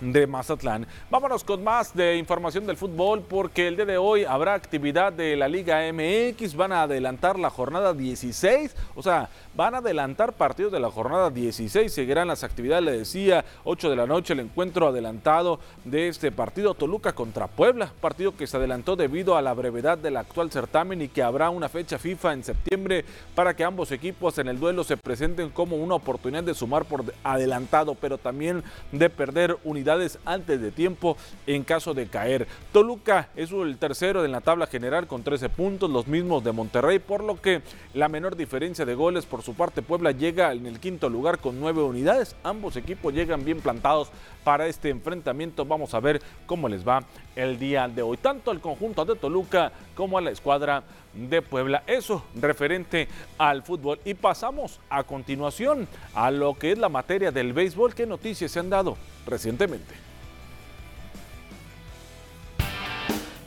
de Mazatlán. Vámonos con más de información del fútbol porque el día de hoy habrá actividad de la Liga MX, van a adelantar la jornada 16, o sea, van a adelantar partidos de la jornada 16, seguirán las actividades, le decía, 8 de la noche el encuentro adelantado de este partido Toluca contra Puebla, partido que se adelantó debido a la brevedad del actual certamen y que habrá una fecha FIFA en septiembre para que ambos equipos en el duelo se presenten como una oportunidad de sumar por adelantado, pero también de perder unidades antes de tiempo en caso de caer. Toluca es el tercero en la tabla general con 13 puntos, los mismos de Monterrey, por lo que la menor diferencia de goles por su parte Puebla llega en el quinto lugar con 9 unidades. Ambos equipos llegan bien plantados para este enfrentamiento. Vamos a ver cómo les va el día de hoy, tanto al conjunto de Toluca como a la escuadra de Puebla. Eso referente al fútbol. Y pasamos a continuación a lo que es la materia del béisbol. ¿Qué noticias se han dado recientemente?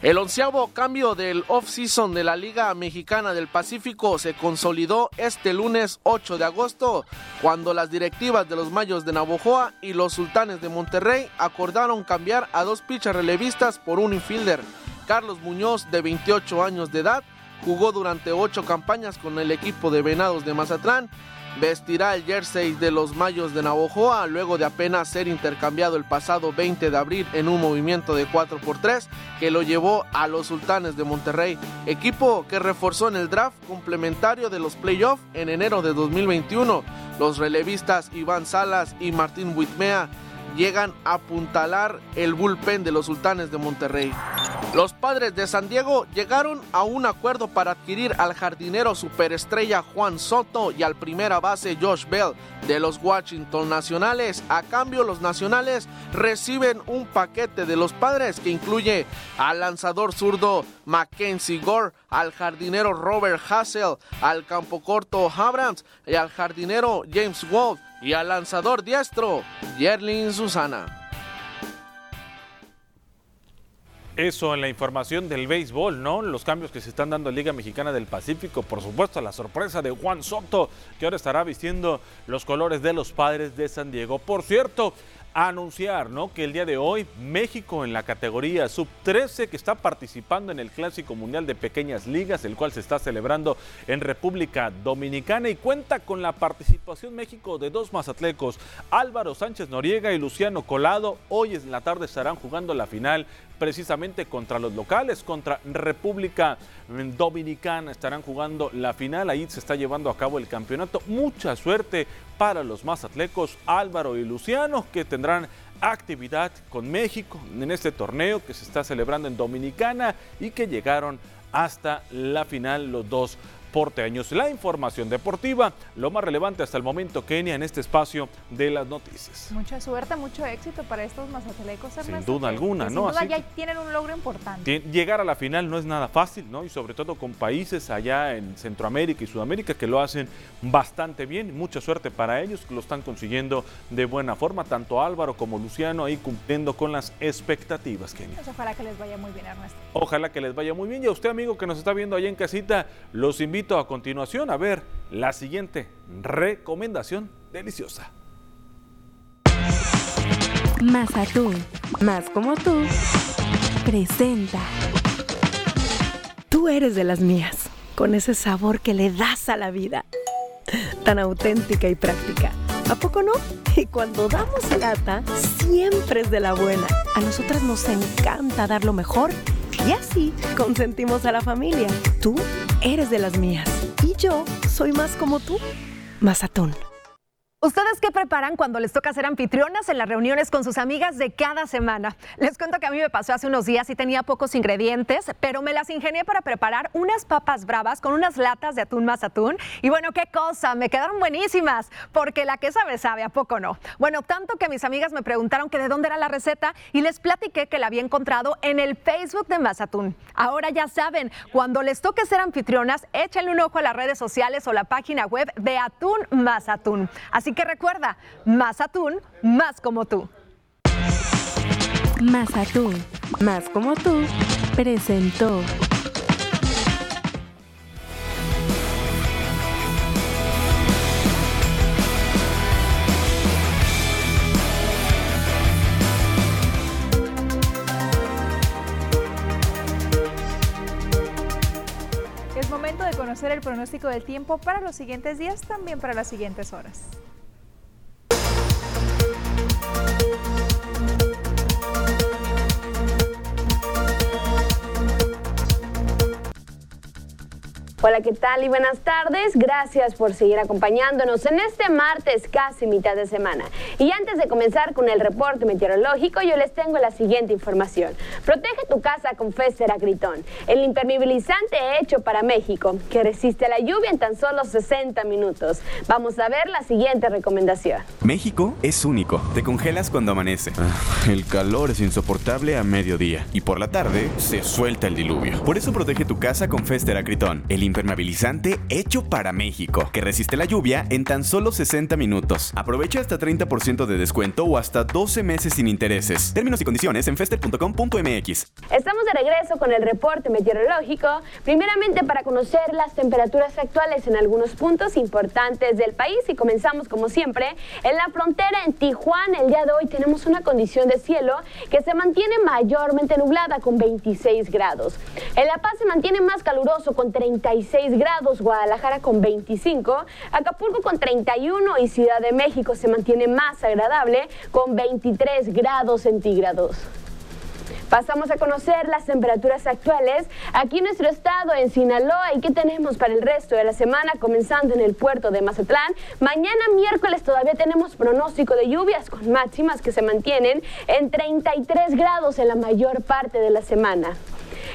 El onceavo cambio del off-season de la Liga Mexicana del Pacífico se consolidó este lunes 8 de agosto, cuando las directivas de los Mayos de Navojoa y los Sultanes de Monterrey acordaron cambiar a dos pitchers relevistas por un infielder. Carlos Muñoz, de 28 años de edad, jugó durante ocho campañas con el equipo de Venados de Mazatlán vestirá el jersey de los Mayos de Navojoa luego de apenas ser intercambiado el pasado 20 de abril en un movimiento de 4x3 que lo llevó a los Sultanes de Monterrey, equipo que reforzó en el draft complementario de los playoffs en enero de 2021. Los relevistas Iván Salas y Martín Huitmea llegan a apuntalar el bullpen de los Sultanes de Monterrey. Los padres de San Diego llegaron a un acuerdo para adquirir al jardinero superestrella Juan Soto y al primera base Josh Bell de los Washington Nacionales. A cambio, los Nacionales reciben un paquete de los padres que incluye al lanzador zurdo Mackenzie Gore, al jardinero Robert Hassel, al campo corto Abrams y al jardinero James Wolf y al lanzador diestro Yerlin Susana. Eso en la información del béisbol, ¿no? Los cambios que se están dando en Liga Mexicana del Pacífico, por supuesto, la sorpresa de Juan Soto, que ahora estará vistiendo los colores de los padres de San Diego. Por cierto, anunciar ¿no? que el día de hoy México en la categoría sub-13 que está participando en el Clásico Mundial de Pequeñas Ligas, el cual se está celebrando en República Dominicana y cuenta con la participación México de dos mazatlecos, Álvaro Sánchez Noriega y Luciano Colado. Hoy en la tarde estarán jugando la final precisamente contra los locales, contra República Dominicana. Estarán jugando la final, ahí se está llevando a cabo el campeonato. Mucha suerte para los mazatlecos Álvaro y Luciano, que tendrán actividad con México en este torneo que se está celebrando en Dominicana y que llegaron hasta la final los dos porteños. La información deportiva, lo más relevante hasta el momento, Kenia, en este espacio de las noticias. Mucha suerte, mucho éxito para estos mazatelecos, Sin duda alguna, ¿no? Sin duda ya tienen un logro importante. Llegar a la final no es nada fácil, ¿no? Y sobre todo con países allá en Centroamérica y Sudamérica que lo hacen bastante bien. Mucha suerte para ellos, que lo están consiguiendo de buena forma, tanto Álvaro como Luciano ahí cumpliendo con las expectativas, Kenia. Pues ojalá que les vaya muy bien, Ernesto. Ojalá que les vaya muy bien. Y a usted, amigo, que nos está viendo allá en casita, los invito a continuación a ver la siguiente recomendación deliciosa. Más atún, más como tú, presenta. Tú eres de las mías. con ese sabor que le das a la vida. Tan auténtica y práctica. ¿A poco no? Y cuando damos lata, siempre es de la buena. A nosotras nos encanta dar lo mejor y así consentimos a la familia. Tú eres de las mías y yo soy más como tú. Más atún. ¿Ustedes qué preparan cuando les toca ser anfitrionas en las reuniones con sus amigas de cada semana? Les cuento que a mí me pasó hace unos días y tenía pocos ingredientes, pero me las ingenié para preparar unas papas bravas con unas latas de atún más atún. Y bueno, qué cosa, me quedaron buenísimas, porque la que sabe sabe, ¿a poco no? Bueno, tanto que mis amigas me preguntaron que de dónde era la receta y les platiqué que la había encontrado en el Facebook de Mazatún. Ahora ya saben, cuando les toque ser anfitrionas, échenle un ojo a las redes sociales o la página web de Atún Mazatún. Así que recuerda, más atún, más como tú. Más atún, más como tú, presentó. Es momento de conocer el pronóstico del tiempo para los siguientes días, también para las siguientes horas. Hola, ¿qué tal y buenas tardes? Gracias por seguir acompañándonos en este martes casi mitad de semana. Y antes de comenzar con el reporte meteorológico, yo les tengo la siguiente información. Protege tu casa con Fester Agritón, el impermeabilizante hecho para México, que resiste a la lluvia en tan solo 60 minutos. Vamos a ver la siguiente recomendación. México es único. Te congelas cuando amanece. Ah, el calor es insoportable a mediodía y por la tarde se suelta el diluvio. Por eso protege tu casa con Fester Acritón, el impermeabilizante hecho para México, que resiste la lluvia en tan solo 60 minutos. Aprovecha hasta 30% de descuento o hasta 12 meses sin intereses. Términos y condiciones en fester.com.mx. Estamos de regreso con el reporte meteorológico, primeramente para conocer las temperaturas actuales en algunos puntos importantes del país y comenzamos como siempre en la frontera en Tijuana. El día de hoy tenemos una condición de cielo que se mantiene mayormente nublada con 26 grados. En La Paz se mantiene más caluroso con 36 grados, Guadalajara con 25, Acapulco con 31 y Ciudad de México se mantiene más agradable con 23 grados centígrados. Pasamos a conocer las temperaturas actuales aquí en nuestro estado, en Sinaloa, y qué tenemos para el resto de la semana, comenzando en el puerto de Mazatlán. Mañana miércoles todavía tenemos pronóstico de lluvias con máximas que se mantienen en 33 grados en la mayor parte de la semana.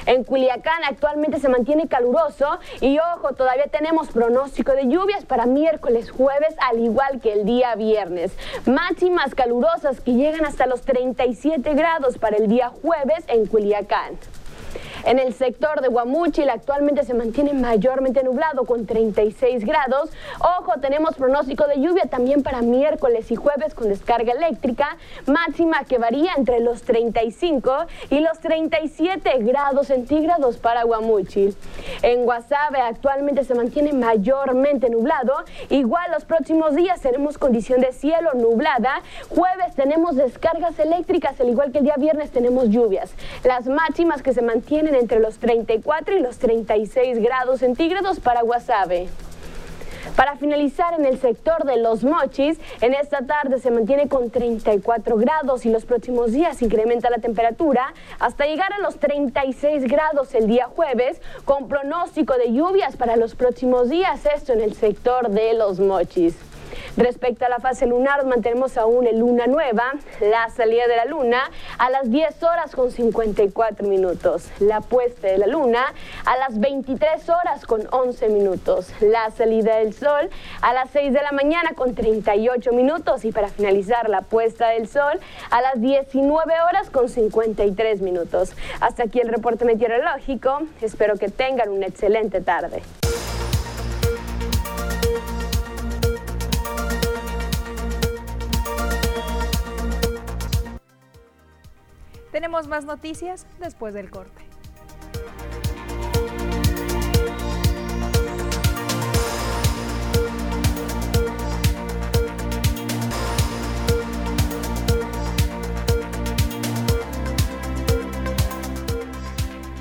En Culiacán actualmente se mantiene caluroso y ojo, todavía tenemos pronóstico de lluvias para miércoles, jueves, al igual que el día viernes. Máximas calurosas que llegan hasta los 37 grados para el día jueves en Culiacán. En el sector de Guamúchil actualmente se mantiene mayormente nublado con 36 grados. Ojo, tenemos pronóstico de lluvia también para miércoles y jueves con descarga eléctrica, máxima que varía entre los 35 y los 37 grados centígrados para Guamúchil. En Guasave actualmente se mantiene mayormente nublado. Igual los próximos días tenemos condición de cielo nublada. Jueves tenemos descargas eléctricas, al igual que el día viernes tenemos lluvias. Las máximas que se mantienen entre los 34 y los 36 grados centígrados para Guasave. Para finalizar en el sector de los mochis, en esta tarde se mantiene con 34 grados y los próximos días incrementa la temperatura hasta llegar a los 36 grados el día jueves, con pronóstico de lluvias para los próximos días, esto en el sector de los mochis. Respecto a la fase lunar, mantenemos aún en luna nueva, la salida de la luna a las 10 horas con 54 minutos, la puesta de la luna a las 23 horas con 11 minutos, la salida del sol a las 6 de la mañana con 38 minutos y para finalizar la puesta del sol a las 19 horas con 53 minutos. Hasta aquí el reporte meteorológico, espero que tengan una excelente tarde. Tenemos más noticias después del corte.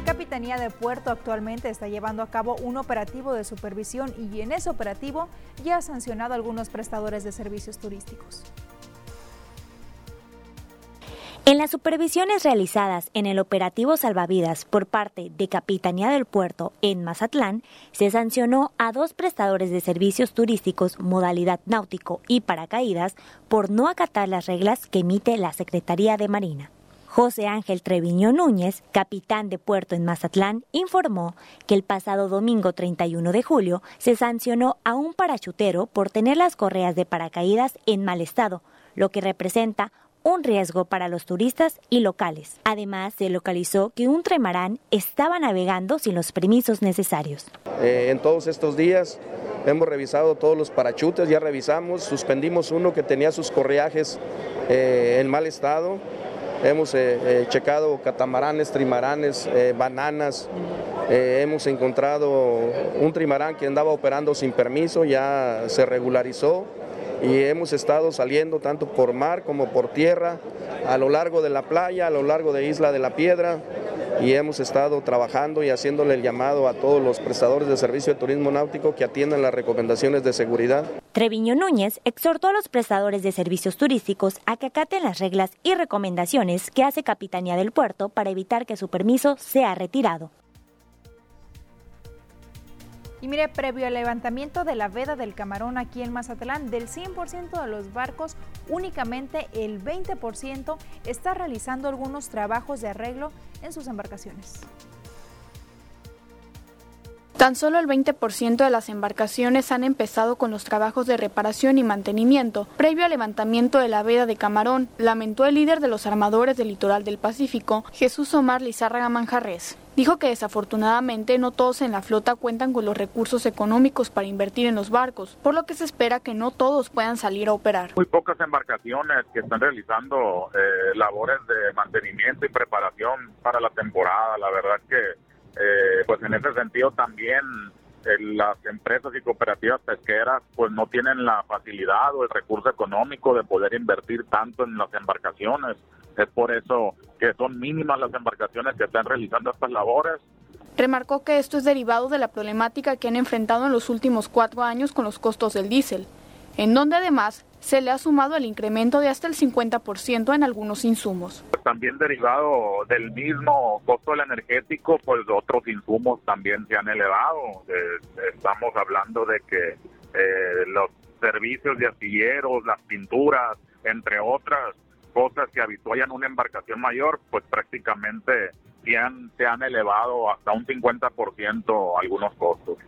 Capitanía de Puerto actualmente está llevando a cabo un operativo de supervisión y en ese operativo ya ha sancionado a algunos prestadores de servicios turísticos. En las supervisiones realizadas en el operativo Salvavidas por parte de Capitanía del Puerto en Mazatlán, se sancionó a dos prestadores de servicios turísticos modalidad náutico y paracaídas por no acatar las reglas que emite la Secretaría de Marina. José Ángel Treviño Núñez, capitán de puerto en Mazatlán, informó que el pasado domingo 31 de julio se sancionó a un parachutero por tener las correas de paracaídas en mal estado, lo que representa un riesgo para los turistas y locales. Además, se localizó que un trimarán estaba navegando sin los permisos necesarios. Eh, en todos estos días hemos revisado todos los parachutes, ya revisamos, suspendimos uno que tenía sus correajes eh, en mal estado. Hemos eh, checado catamaranes, trimaranes, bananas. hemos encontrado un trimarán que andaba operando sin permiso, ya se regularizó y hemos estado saliendo tanto por mar como por tierra, a lo largo de la playa, a lo largo de Isla de la Piedra y hemos estado trabajando y haciéndole el llamado a todos los prestadores de servicio de turismo náutico que atiendan las recomendaciones de seguridad. Treviño Núñez exhortó a los prestadores de servicios turísticos a que acaten las reglas y recomendaciones que hace Capitanía del Puerto para evitar que su permiso sea retirado. Y mire, previo al levantamiento de la veda del camarón aquí en Mazatlán, del 100% de los barcos, únicamente el 20% está realizando algunos trabajos de arreglo en sus embarcaciones. Tan solo el 20% de las embarcaciones han empezado con los trabajos de reparación y mantenimiento. Previo al levantamiento de la veda de Camarón, lamentó el líder de los armadores del litoral del Pacífico, Jesús Omar Lizárraga Manjarres. Dijo que desafortunadamente no todos en la flota cuentan con los recursos económicos para invertir en los barcos, por lo que se espera que no todos puedan salir a operar. Muy pocas embarcaciones que están realizando eh, labores de mantenimiento y preparación para la temporada. La verdad que eh, pues en ese sentido también eh, las empresas y cooperativas pesqueras pues no tienen la facilidad o el recurso económico de poder invertir tanto en las embarcaciones. Es por eso que son mínimas las embarcaciones que están realizando estas labores. Remarcó que esto es derivado de la problemática que han enfrentado en los últimos cuatro años con los costos del diésel, en donde además se le ha sumado el incremento de hasta el 50% en algunos insumos. También derivado del mismo costo del energético, pues otros insumos también se han elevado. Eh, estamos hablando de que eh, los servicios de astilleros, las pinturas, entre otras cosas que habituallan una embarcación mayor, pues prácticamente se han, elevado hasta un 50% algunos costos.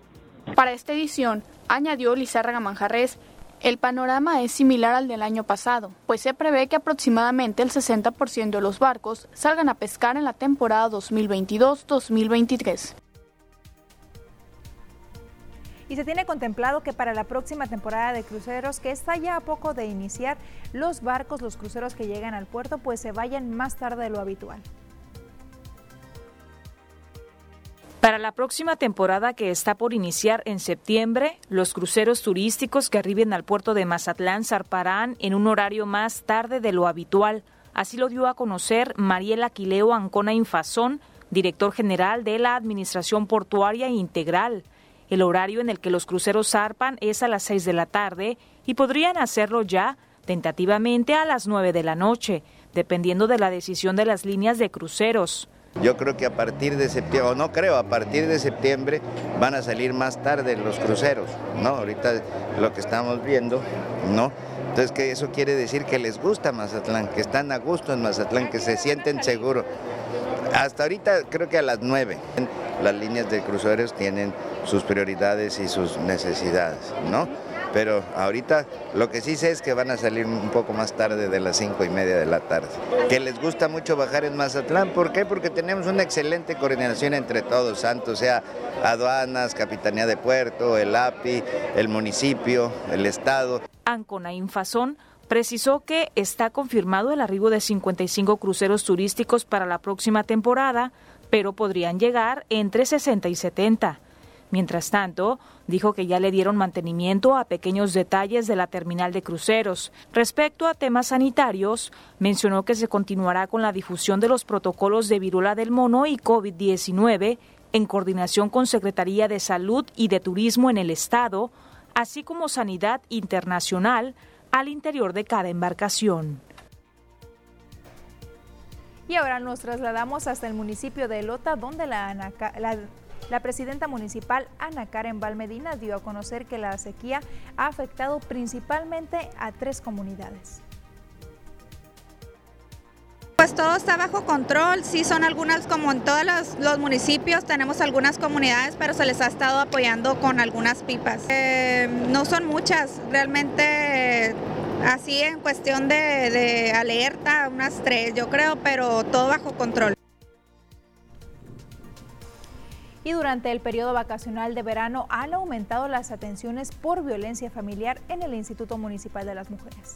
Para esta edición, añadió Lizárraga Manjarres, el panorama es similar al del año pasado, pues se prevé que aproximadamente el 60% de los barcos salgan a pescar en la temporada 2022-2023. Y se tiene contemplado que para la próxima temporada de cruceros, que está ya a poco de iniciar, los barcos, los cruceros que llegan al puerto, pues se vayan más tarde de lo habitual. Para la próxima temporada que está por iniciar en septiembre, los cruceros turísticos que arriben al puerto de Mazatlán zarparán en un horario más tarde de lo habitual. Así lo dio a conocer Mariela Aquileo Ancona Infazón, director general de la Administración Portuaria Integral. El horario en el que los cruceros zarpan es a las 6 de la tarde y podrían hacerlo ya tentativamente a las 9 de la noche, dependiendo de la decisión de las líneas de cruceros. Yo creo que a partir de septiembre, o no creo, a partir de septiembre van a salir más tarde los cruceros, ¿no? Ahorita lo que estamos viendo, ¿no? Entonces, que eso quiere decir que les gusta Mazatlán, que están a gusto en Mazatlán, que se sienten seguros. Hasta ahorita creo que a las 9 las líneas de cruceros tienen sus prioridades y sus necesidades, ¿no? pero ahorita lo que sí sé es que van a salir un poco más tarde de las cinco y media de la tarde. Que les gusta mucho bajar en Mazatlán, ¿por qué? Porque tenemos una excelente coordinación entre todos, Santos, sea aduanas, Capitanía de Puerto, el API, el municipio, el Estado. Ancona Infazón precisó que está confirmado el arribo de 55 cruceros turísticos para la próxima temporada, pero podrían llegar entre 60 y 70. Mientras tanto, dijo que ya le dieron mantenimiento a pequeños detalles de la terminal de cruceros. Respecto a temas sanitarios, mencionó que se continuará con la difusión de los protocolos de viruela del mono y COVID-19 en coordinación con Secretaría de Salud y de Turismo en el Estado, así como Sanidad Internacional al interior de cada embarcación. Y ahora nos trasladamos hasta el municipio de Lota, donde la, la la presidenta municipal Ana Karen Valmedina dio a conocer que la sequía ha afectado principalmente a tres comunidades. Pues todo está bajo control, sí son algunas, como en todos los, municipios, tenemos algunas comunidades, pero se les ha estado apoyando con algunas pipas. Eh, no son muchas, realmente así en cuestión de alerta, unas tres yo creo, pero todo bajo control y durante el periodo vacacional de verano han aumentado las atenciones por violencia familiar en el Instituto Municipal de las Mujeres.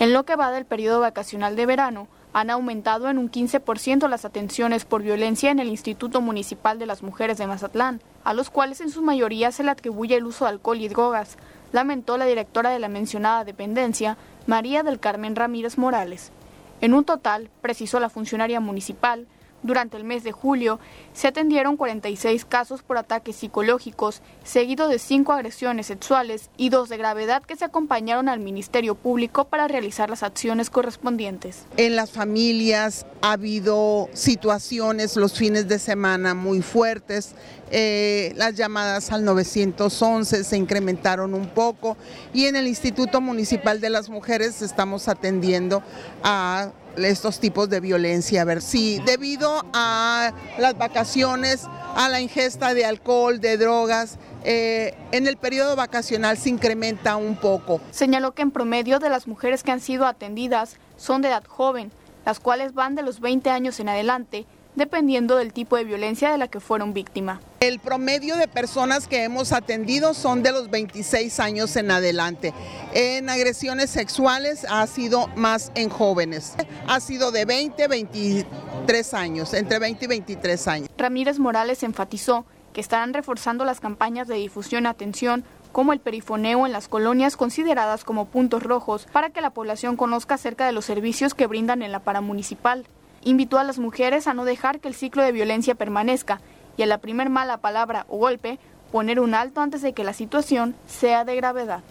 En lo que va del periodo vacacional de verano, han aumentado en un 15% las atenciones por violencia en el Instituto Municipal de las Mujeres de Mazatlán, a los cuales en su mayoría se le atribuye el uso de alcohol y drogas, lamentó la directora de la mencionada dependencia, María del Carmen Ramírez Morales. En un total, precisó la funcionaria municipal, durante el mes de julio se atendieron 46 casos por ataques psicológicos, seguido de cinco agresiones sexuales y dos de gravedad que se acompañaron al Ministerio Público para realizar las acciones correspondientes. En las familias ha habido situaciones los fines de semana muy fuertes, eh, las llamadas al 911 se incrementaron un poco y en el Instituto Municipal de las Mujeres estamos atendiendo a estos tipos de violencia. A ver, sí, debido a las vacaciones, a la ingesta de alcohol, de drogas, eh, en el periodo vacacional se incrementa un poco. Señaló que en promedio de las mujeres que han sido atendidas son de edad joven, las cuales van de los 20 años en adelante dependiendo del tipo de violencia de la que fueron víctima. El promedio de personas que hemos atendido son de los 26 años en adelante. En agresiones sexuales ha sido más en jóvenes. Ha sido de 20 23 años, entre 20 y 23 años. Ramírez Morales enfatizó que estarán reforzando las campañas de difusión y atención como el perifoneo en las colonias consideradas como puntos rojos para que la población conozca acerca de los servicios que brindan en la paramunicipal invitó a las mujeres a no dejar que el ciclo de violencia permanezca y a la primer mala palabra o golpe poner un alto antes de que la situación sea de gravedad.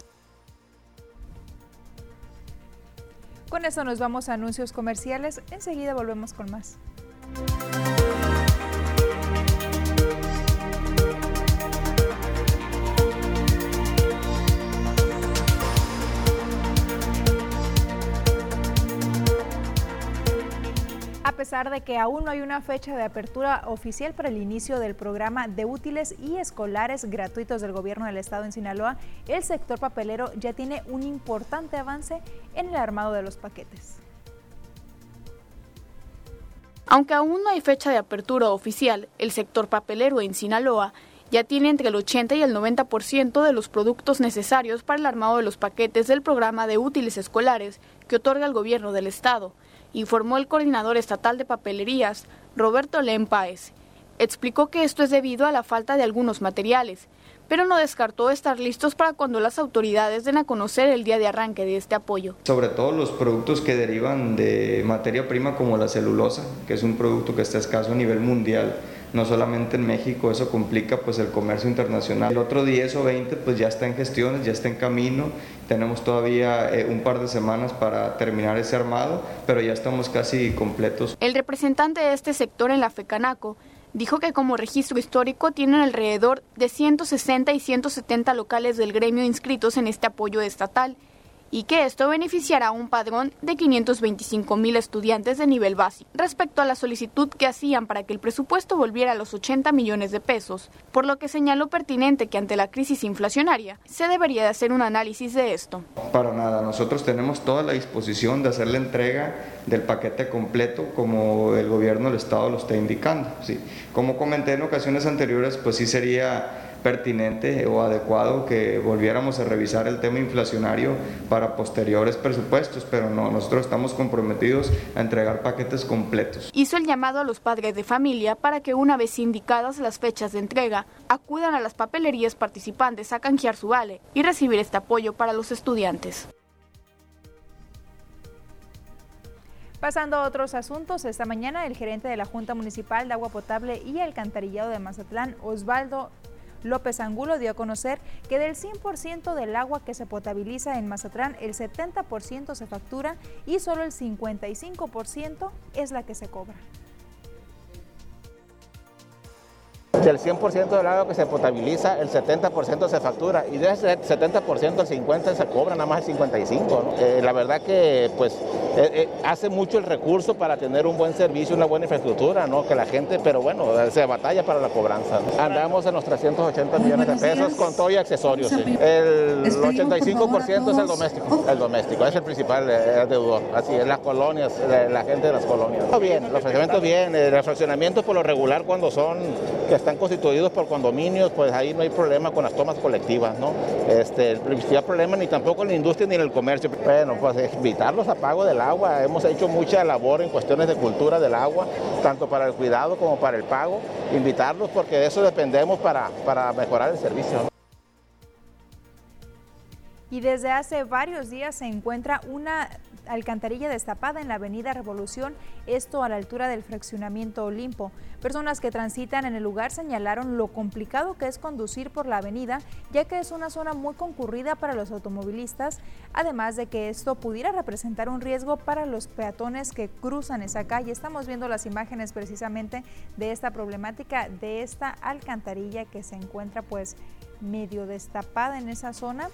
Con eso nos vamos a anuncios comerciales. Enseguida volvemos con más. A pesar de que aún no hay una fecha de apertura oficial para el inicio del programa de útiles y escolares gratuitos del gobierno del estado en Sinaloa, el sector papelero ya tiene un importante avance en el armado de los paquetes. Aunque aún no hay fecha de apertura oficial, el sector papelero en Sinaloa ya tiene entre el 80 y el 90% de los productos necesarios para el armado de los paquetes del programa de útiles escolares que otorga el gobierno del estado informó el coordinador estatal de papelerías, Roberto Len Explicó que esto es debido a la falta de algunos materiales, pero no descartó estar listos para cuando las autoridades den a conocer el día de arranque de este apoyo. Sobre todo los productos que derivan de materia prima como la celulosa, que es un producto que está escaso a nivel mundial no solamente en México, eso complica pues el comercio internacional. El otro 10 o 20 pues ya está en gestiones, ya está en camino, tenemos todavía eh, un par de semanas para terminar ese armado, pero ya estamos casi completos. El representante de este sector en la FECANACO dijo que como registro histórico tienen alrededor de 160 y 170 locales del gremio inscritos en este apoyo estatal y que esto beneficiará a un padrón de 525 mil estudiantes de nivel básico. Respecto a la solicitud que hacían para que el presupuesto volviera a los 80 millones de pesos, por lo que señaló pertinente que ante la crisis inflacionaria se debería de hacer un análisis de esto. Para nada, nosotros tenemos toda la disposición de hacer la entrega del paquete completo como el gobierno del Estado lo está indicando. Sí. Como comenté en ocasiones anteriores, pues sí sería pertinente o adecuado que volviéramos a revisar el tema inflacionario para posteriores presupuestos, pero no, nosotros estamos comprometidos a entregar paquetes completos. Hizo el llamado a los padres de familia para que una vez indicadas las fechas de entrega, acudan a las papelerías participantes a canjear su vale y recibir este apoyo para los estudiantes. Pasando a otros asuntos, esta mañana el gerente de la Junta Municipal de Agua Potable y Alcantarillado de Mazatlán, Osvaldo López Angulo dio a conocer que del 100% del agua que se potabiliza en Mazatlán, el 70% se factura y solo el 55% es la que se cobra. Del 100% del agua que se potabiliza, el 70% se factura y de ese 70% el 50% se cobra, nada más el 55%. Eh, la verdad que pues eh, eh, hace mucho el recurso para tener un buen servicio, una buena infraestructura, ¿no? que la gente, pero bueno, se batalla para la cobranza. Andamos en los 380 millones de pesos con todo y accesorios. El 85% es el doméstico, el doméstico, es el principal deudor. Así es, las colonias, la, gente de las colonias. Bien, los fraccionamientos bien, el fraccionamiento por lo regular cuando son que están constituidos por condominios, pues ahí no hay problema con las tomas colectivas, ¿no? Este, el principal problema ni tampoco en la industria ni en el comercio. Bueno, pues evitarlos a pago del agua. Hemos hecho mucha labor en cuestiones de cultura del agua, tanto para el cuidado como para el pago. Invitarlos porque de eso dependemos para, para mejorar el servicio. Y desde hace varios días se encuentra una alcantarilla destapada en la avenida Revolución, esto a la altura del fraccionamiento Olimpo. Personas que transitan en el lugar señalaron lo complicado que es conducir por la avenida, ya que es una zona muy concurrida para los automovilistas, además de que esto pudiera representar un riesgo para los peatones que cruzan esa calle. Estamos viendo las imágenes precisamente de esta problemática, de esta alcantarilla que se encuentra pues medio destapada en esa zona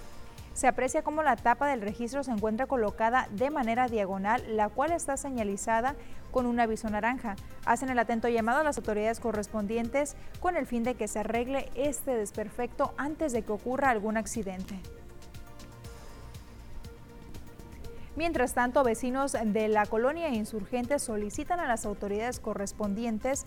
se aprecia cómo la tapa del registro se encuentra colocada de manera diagonal, la cual está señalizada con un aviso naranja. Hacen el atento llamado a las autoridades correspondientes con el fin de que se arregle este desperfecto antes de que ocurra algún accidente. Mientras tanto, vecinos de la colonia insurgente solicitan a las autoridades correspondientes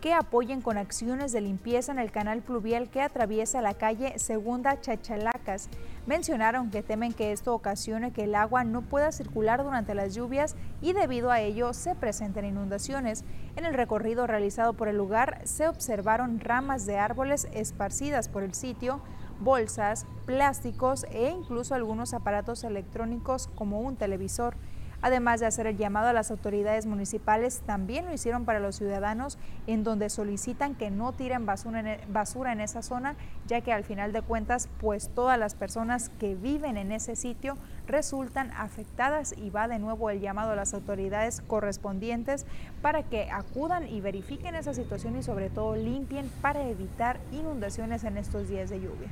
que apoyen con acciones de limpieza en el canal pluvial que atraviesa la calle Segunda Chachalacas. Mencionaron que temen que esto ocasione que el agua no pueda circular durante las lluvias y debido a ello se presenten inundaciones. En el recorrido realizado por el lugar se observaron ramas de árboles esparcidas por el sitio, bolsas, plásticos e incluso algunos aparatos electrónicos como un televisor. Además de hacer el llamado a las autoridades municipales, también lo hicieron para los ciudadanos en donde solicitan que no tiren basura en, basura en esa zona, ya que al final de cuentas, pues todas las personas que viven en ese sitio resultan afectadas y va de nuevo el llamado a las autoridades correspondientes para que acudan y verifiquen esa situación y sobre todo limpien para evitar inundaciones en estos días de lluvia.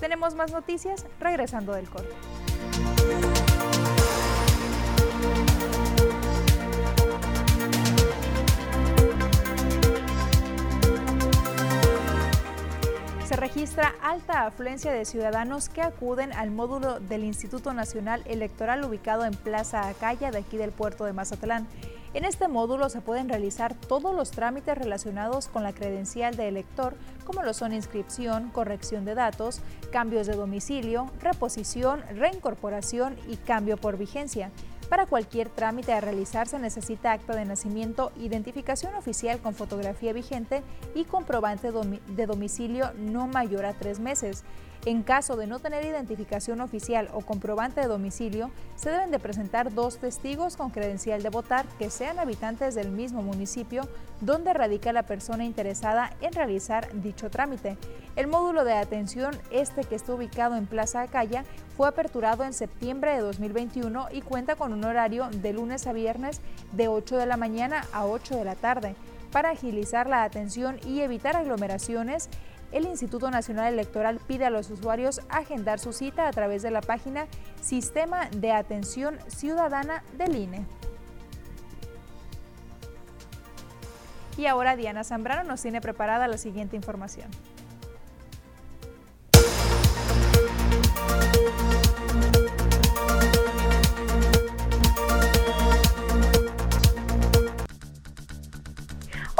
Tenemos más noticias regresando del corte. Se registra alta afluencia de ciudadanos que acuden al módulo del Instituto Nacional Electoral ubicado en Plaza Acaya de aquí del puerto de Mazatlán. En este módulo se pueden realizar todos los trámites relacionados con la credencial de elector, como lo son inscripción, corrección de datos, cambios de domicilio, reposición, reincorporación y cambio por vigencia. Para cualquier trámite a realizar se necesita acta de nacimiento, identificación oficial con fotografía vigente y comprobante de domicilio no mayor a tres meses. En caso de no tener identificación oficial o comprobante de domicilio, se deben de presentar dos testigos con credencial de votar que sean habitantes del mismo municipio donde radica la persona interesada en realizar dicho trámite. El módulo de atención, este que está ubicado en Plaza Acaya, fue aperturado en septiembre de 2021 y cuenta con un horario de lunes a viernes de 8 de la mañana a 8 de la tarde. Para agilizar la atención y evitar aglomeraciones, el Instituto Nacional Electoral pide a los usuarios agendar su cita a través de la página Sistema de Atención Ciudadana del INE. Y ahora Diana Zambrano nos tiene preparada la siguiente información.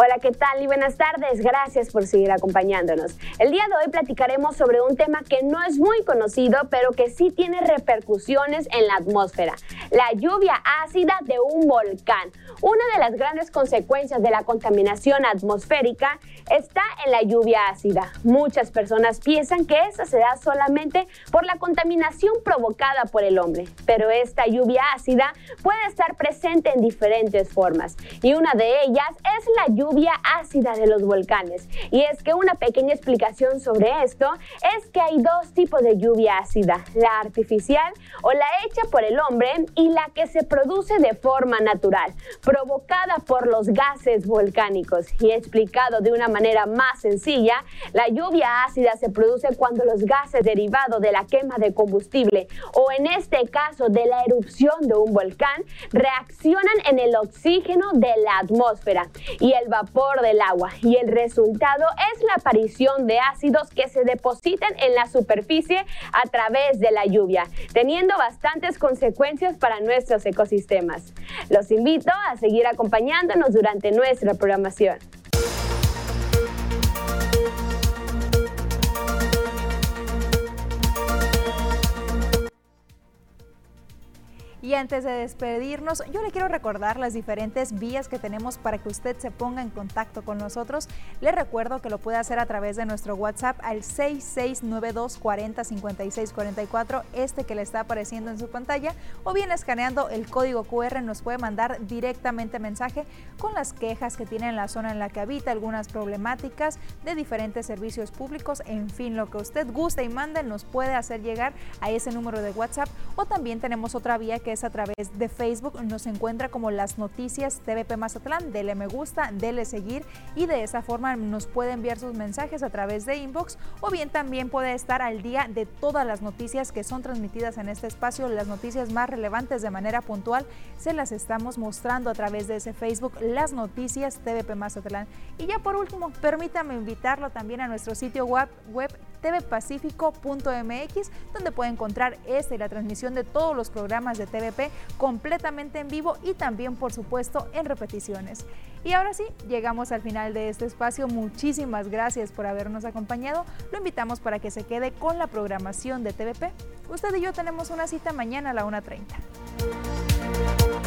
Hola, ¿qué tal? Y buenas tardes. Gracias por seguir acompañándonos. El día de hoy platicaremos sobre un tema que no es muy conocido, pero que sí tiene repercusiones en la atmósfera. La lluvia ácida de un volcán. Una de las grandes consecuencias de la contaminación atmosférica está en la lluvia ácida. Muchas personas piensan que esa se da solamente por la contaminación provocada por el hombre, pero esta lluvia ácida puede estar presente en diferentes formas y una de ellas es la lluvia lluvia ácida de los volcanes. Y es que una pequeña explicación sobre esto es que hay dos tipos de lluvia ácida, la artificial o la hecha por el hombre y la que se produce de forma natural, provocada por los gases volcánicos. Y explicado de una manera más sencilla, la lluvia ácida se produce cuando los gases derivados de la quema de combustible o en este caso de la erupción de un volcán reaccionan en el oxígeno de la atmósfera y el vapor del agua y el resultado es la aparición de ácidos que se depositan en la superficie a través de la lluvia, teniendo bastantes consecuencias para nuestros ecosistemas. Los invito a seguir acompañándonos durante nuestra programación. Y antes de despedirnos, yo le quiero recordar las diferentes vías que tenemos para que usted se ponga en contacto con nosotros. Le recuerdo que lo puede hacer a través de nuestro WhatsApp al 6692 40 este que le está apareciendo en su pantalla, o bien escaneando el código QR nos puede mandar directamente mensaje con las quejas que tiene en la zona en la que habita, algunas problemáticas de diferentes servicios públicos, en fin, lo que usted guste y mande nos puede hacer llegar a ese número de WhatsApp o también tenemos otra vía que es a través de Facebook. Nos encuentra como las noticias TVP Mazatlán. Dele me gusta, dele seguir y de esa forma nos puede enviar sus mensajes a través de inbox o bien también puede estar al día de todas las noticias que son transmitidas en este espacio. Las noticias más relevantes de manera puntual se las estamos mostrando a través de ese Facebook, las noticias TVP Mazatlán. Y ya por último, permítame invitarlo también a nuestro sitio web, web tvpacifico.mx, donde puede encontrar este y la transmisión de todos los programas de TVP completamente en vivo y también, por supuesto, en repeticiones. Y ahora sí, llegamos al final de este espacio. Muchísimas gracias por habernos acompañado. Lo invitamos para que se quede con la programación de TVP. Usted y yo tenemos una cita mañana a la 1.30.